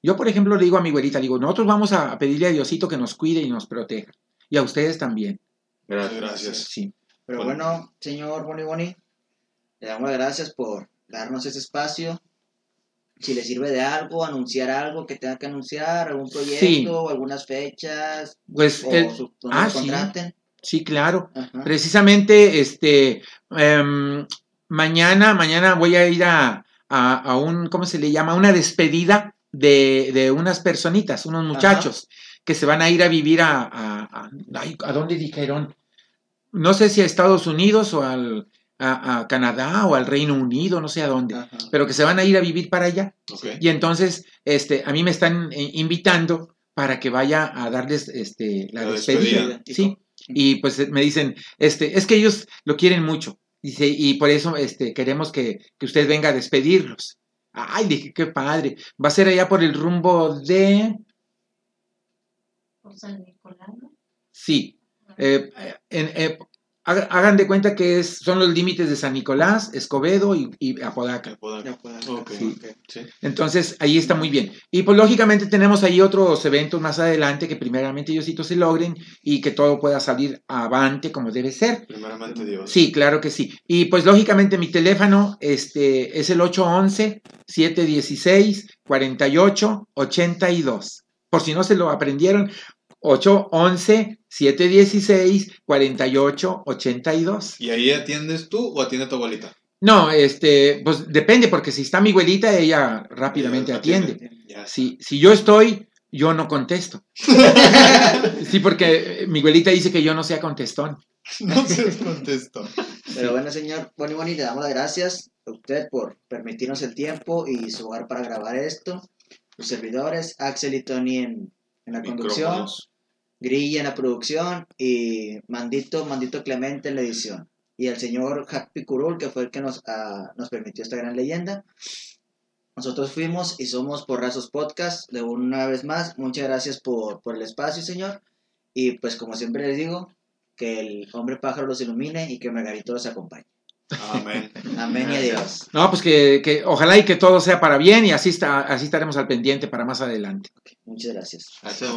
Speaker 1: Yo, por ejemplo, le digo a mi güerita, digo, nosotros vamos a pedirle a Diosito que nos cuide y nos proteja. Y a ustedes también.
Speaker 3: Gracias. gracias.
Speaker 1: Sí.
Speaker 2: Pero bueno, señor Boni Boni, le damos las gracias por darnos ese espacio si le sirve de algo, anunciar algo que tenga que anunciar, algún proyecto, algunas fechas,
Speaker 1: pues o ah, contraten. Sí, claro. Precisamente, este, em, mañana, mañana voy a ir a, a, un, ¿cómo se le llama? Una despedida de, de unas personitas, unos muchachos, que se van a ir a vivir a, a, a, dónde dijeron? No sé si a Estados Unidos o al, a, Canadá o al Reino Unido, no sé a dónde, pero que se van a ir a vivir para allá. Y entonces, este, a mí me están eh, invitando para que vaya a darles este, la, despedida. Sí. Y pues me dicen, este, es que ellos lo quieren mucho. Dice, y por eso este, queremos que, que usted venga a despedirlos. Ay, dije, qué padre. Va a ser allá por el rumbo de.
Speaker 5: ¿Por San Nicolás?
Speaker 1: Sí. Eh, en, eh, Hagan de cuenta que es, son los límites de San Nicolás, Escobedo y, Apodaca. Entonces, ahí está muy bien. Y pues lógicamente tenemos ahí otros eventos más adelante que primeramente Diosito se logren y que todo pueda salir avante como debe ser.
Speaker 3: Primeramente Dios.
Speaker 1: Sí, claro que sí. Y pues lógicamente mi teléfono este, es el 811-716-4882. Por si no se lo aprendieron, 811-716-4882.
Speaker 3: ¿Y ahí atiendes tú o atiende tu abuelita?
Speaker 1: No, este, pues depende, porque si está mi abuelita, ella rápidamente atiende. Si, si yo estoy, yo no contesto. Sí, porque Miguelita dice que yo no sea contestón.
Speaker 3: No se contestó.
Speaker 2: Pero bueno, señor Boni Boni, le damos las gracias a usted por permitirnos el tiempo y su hogar para grabar esto. Los servidores, Axel y Tony en, en la conducción,
Speaker 3: Micrófonos.
Speaker 2: Grilla en la producción y Mandito, Mandito Clemente en la edición. Y el señor Happy Curul, que fue el que nos, ah, nos permitió esta gran leyenda. Nosotros fuimos y somos por Razos Podcast. De una vez más, muchas gracias por, por el espacio, señor. Y pues como siempre les digo, que el hombre pájaro los ilumine y que Margarito los acompañe.
Speaker 3: Amén.
Speaker 2: Amén y adiós.
Speaker 1: No, pues que, que ojalá y que todo sea para bien y así, está, así estaremos al pendiente para más adelante.
Speaker 2: Muchas gracias.
Speaker 4: Gracias,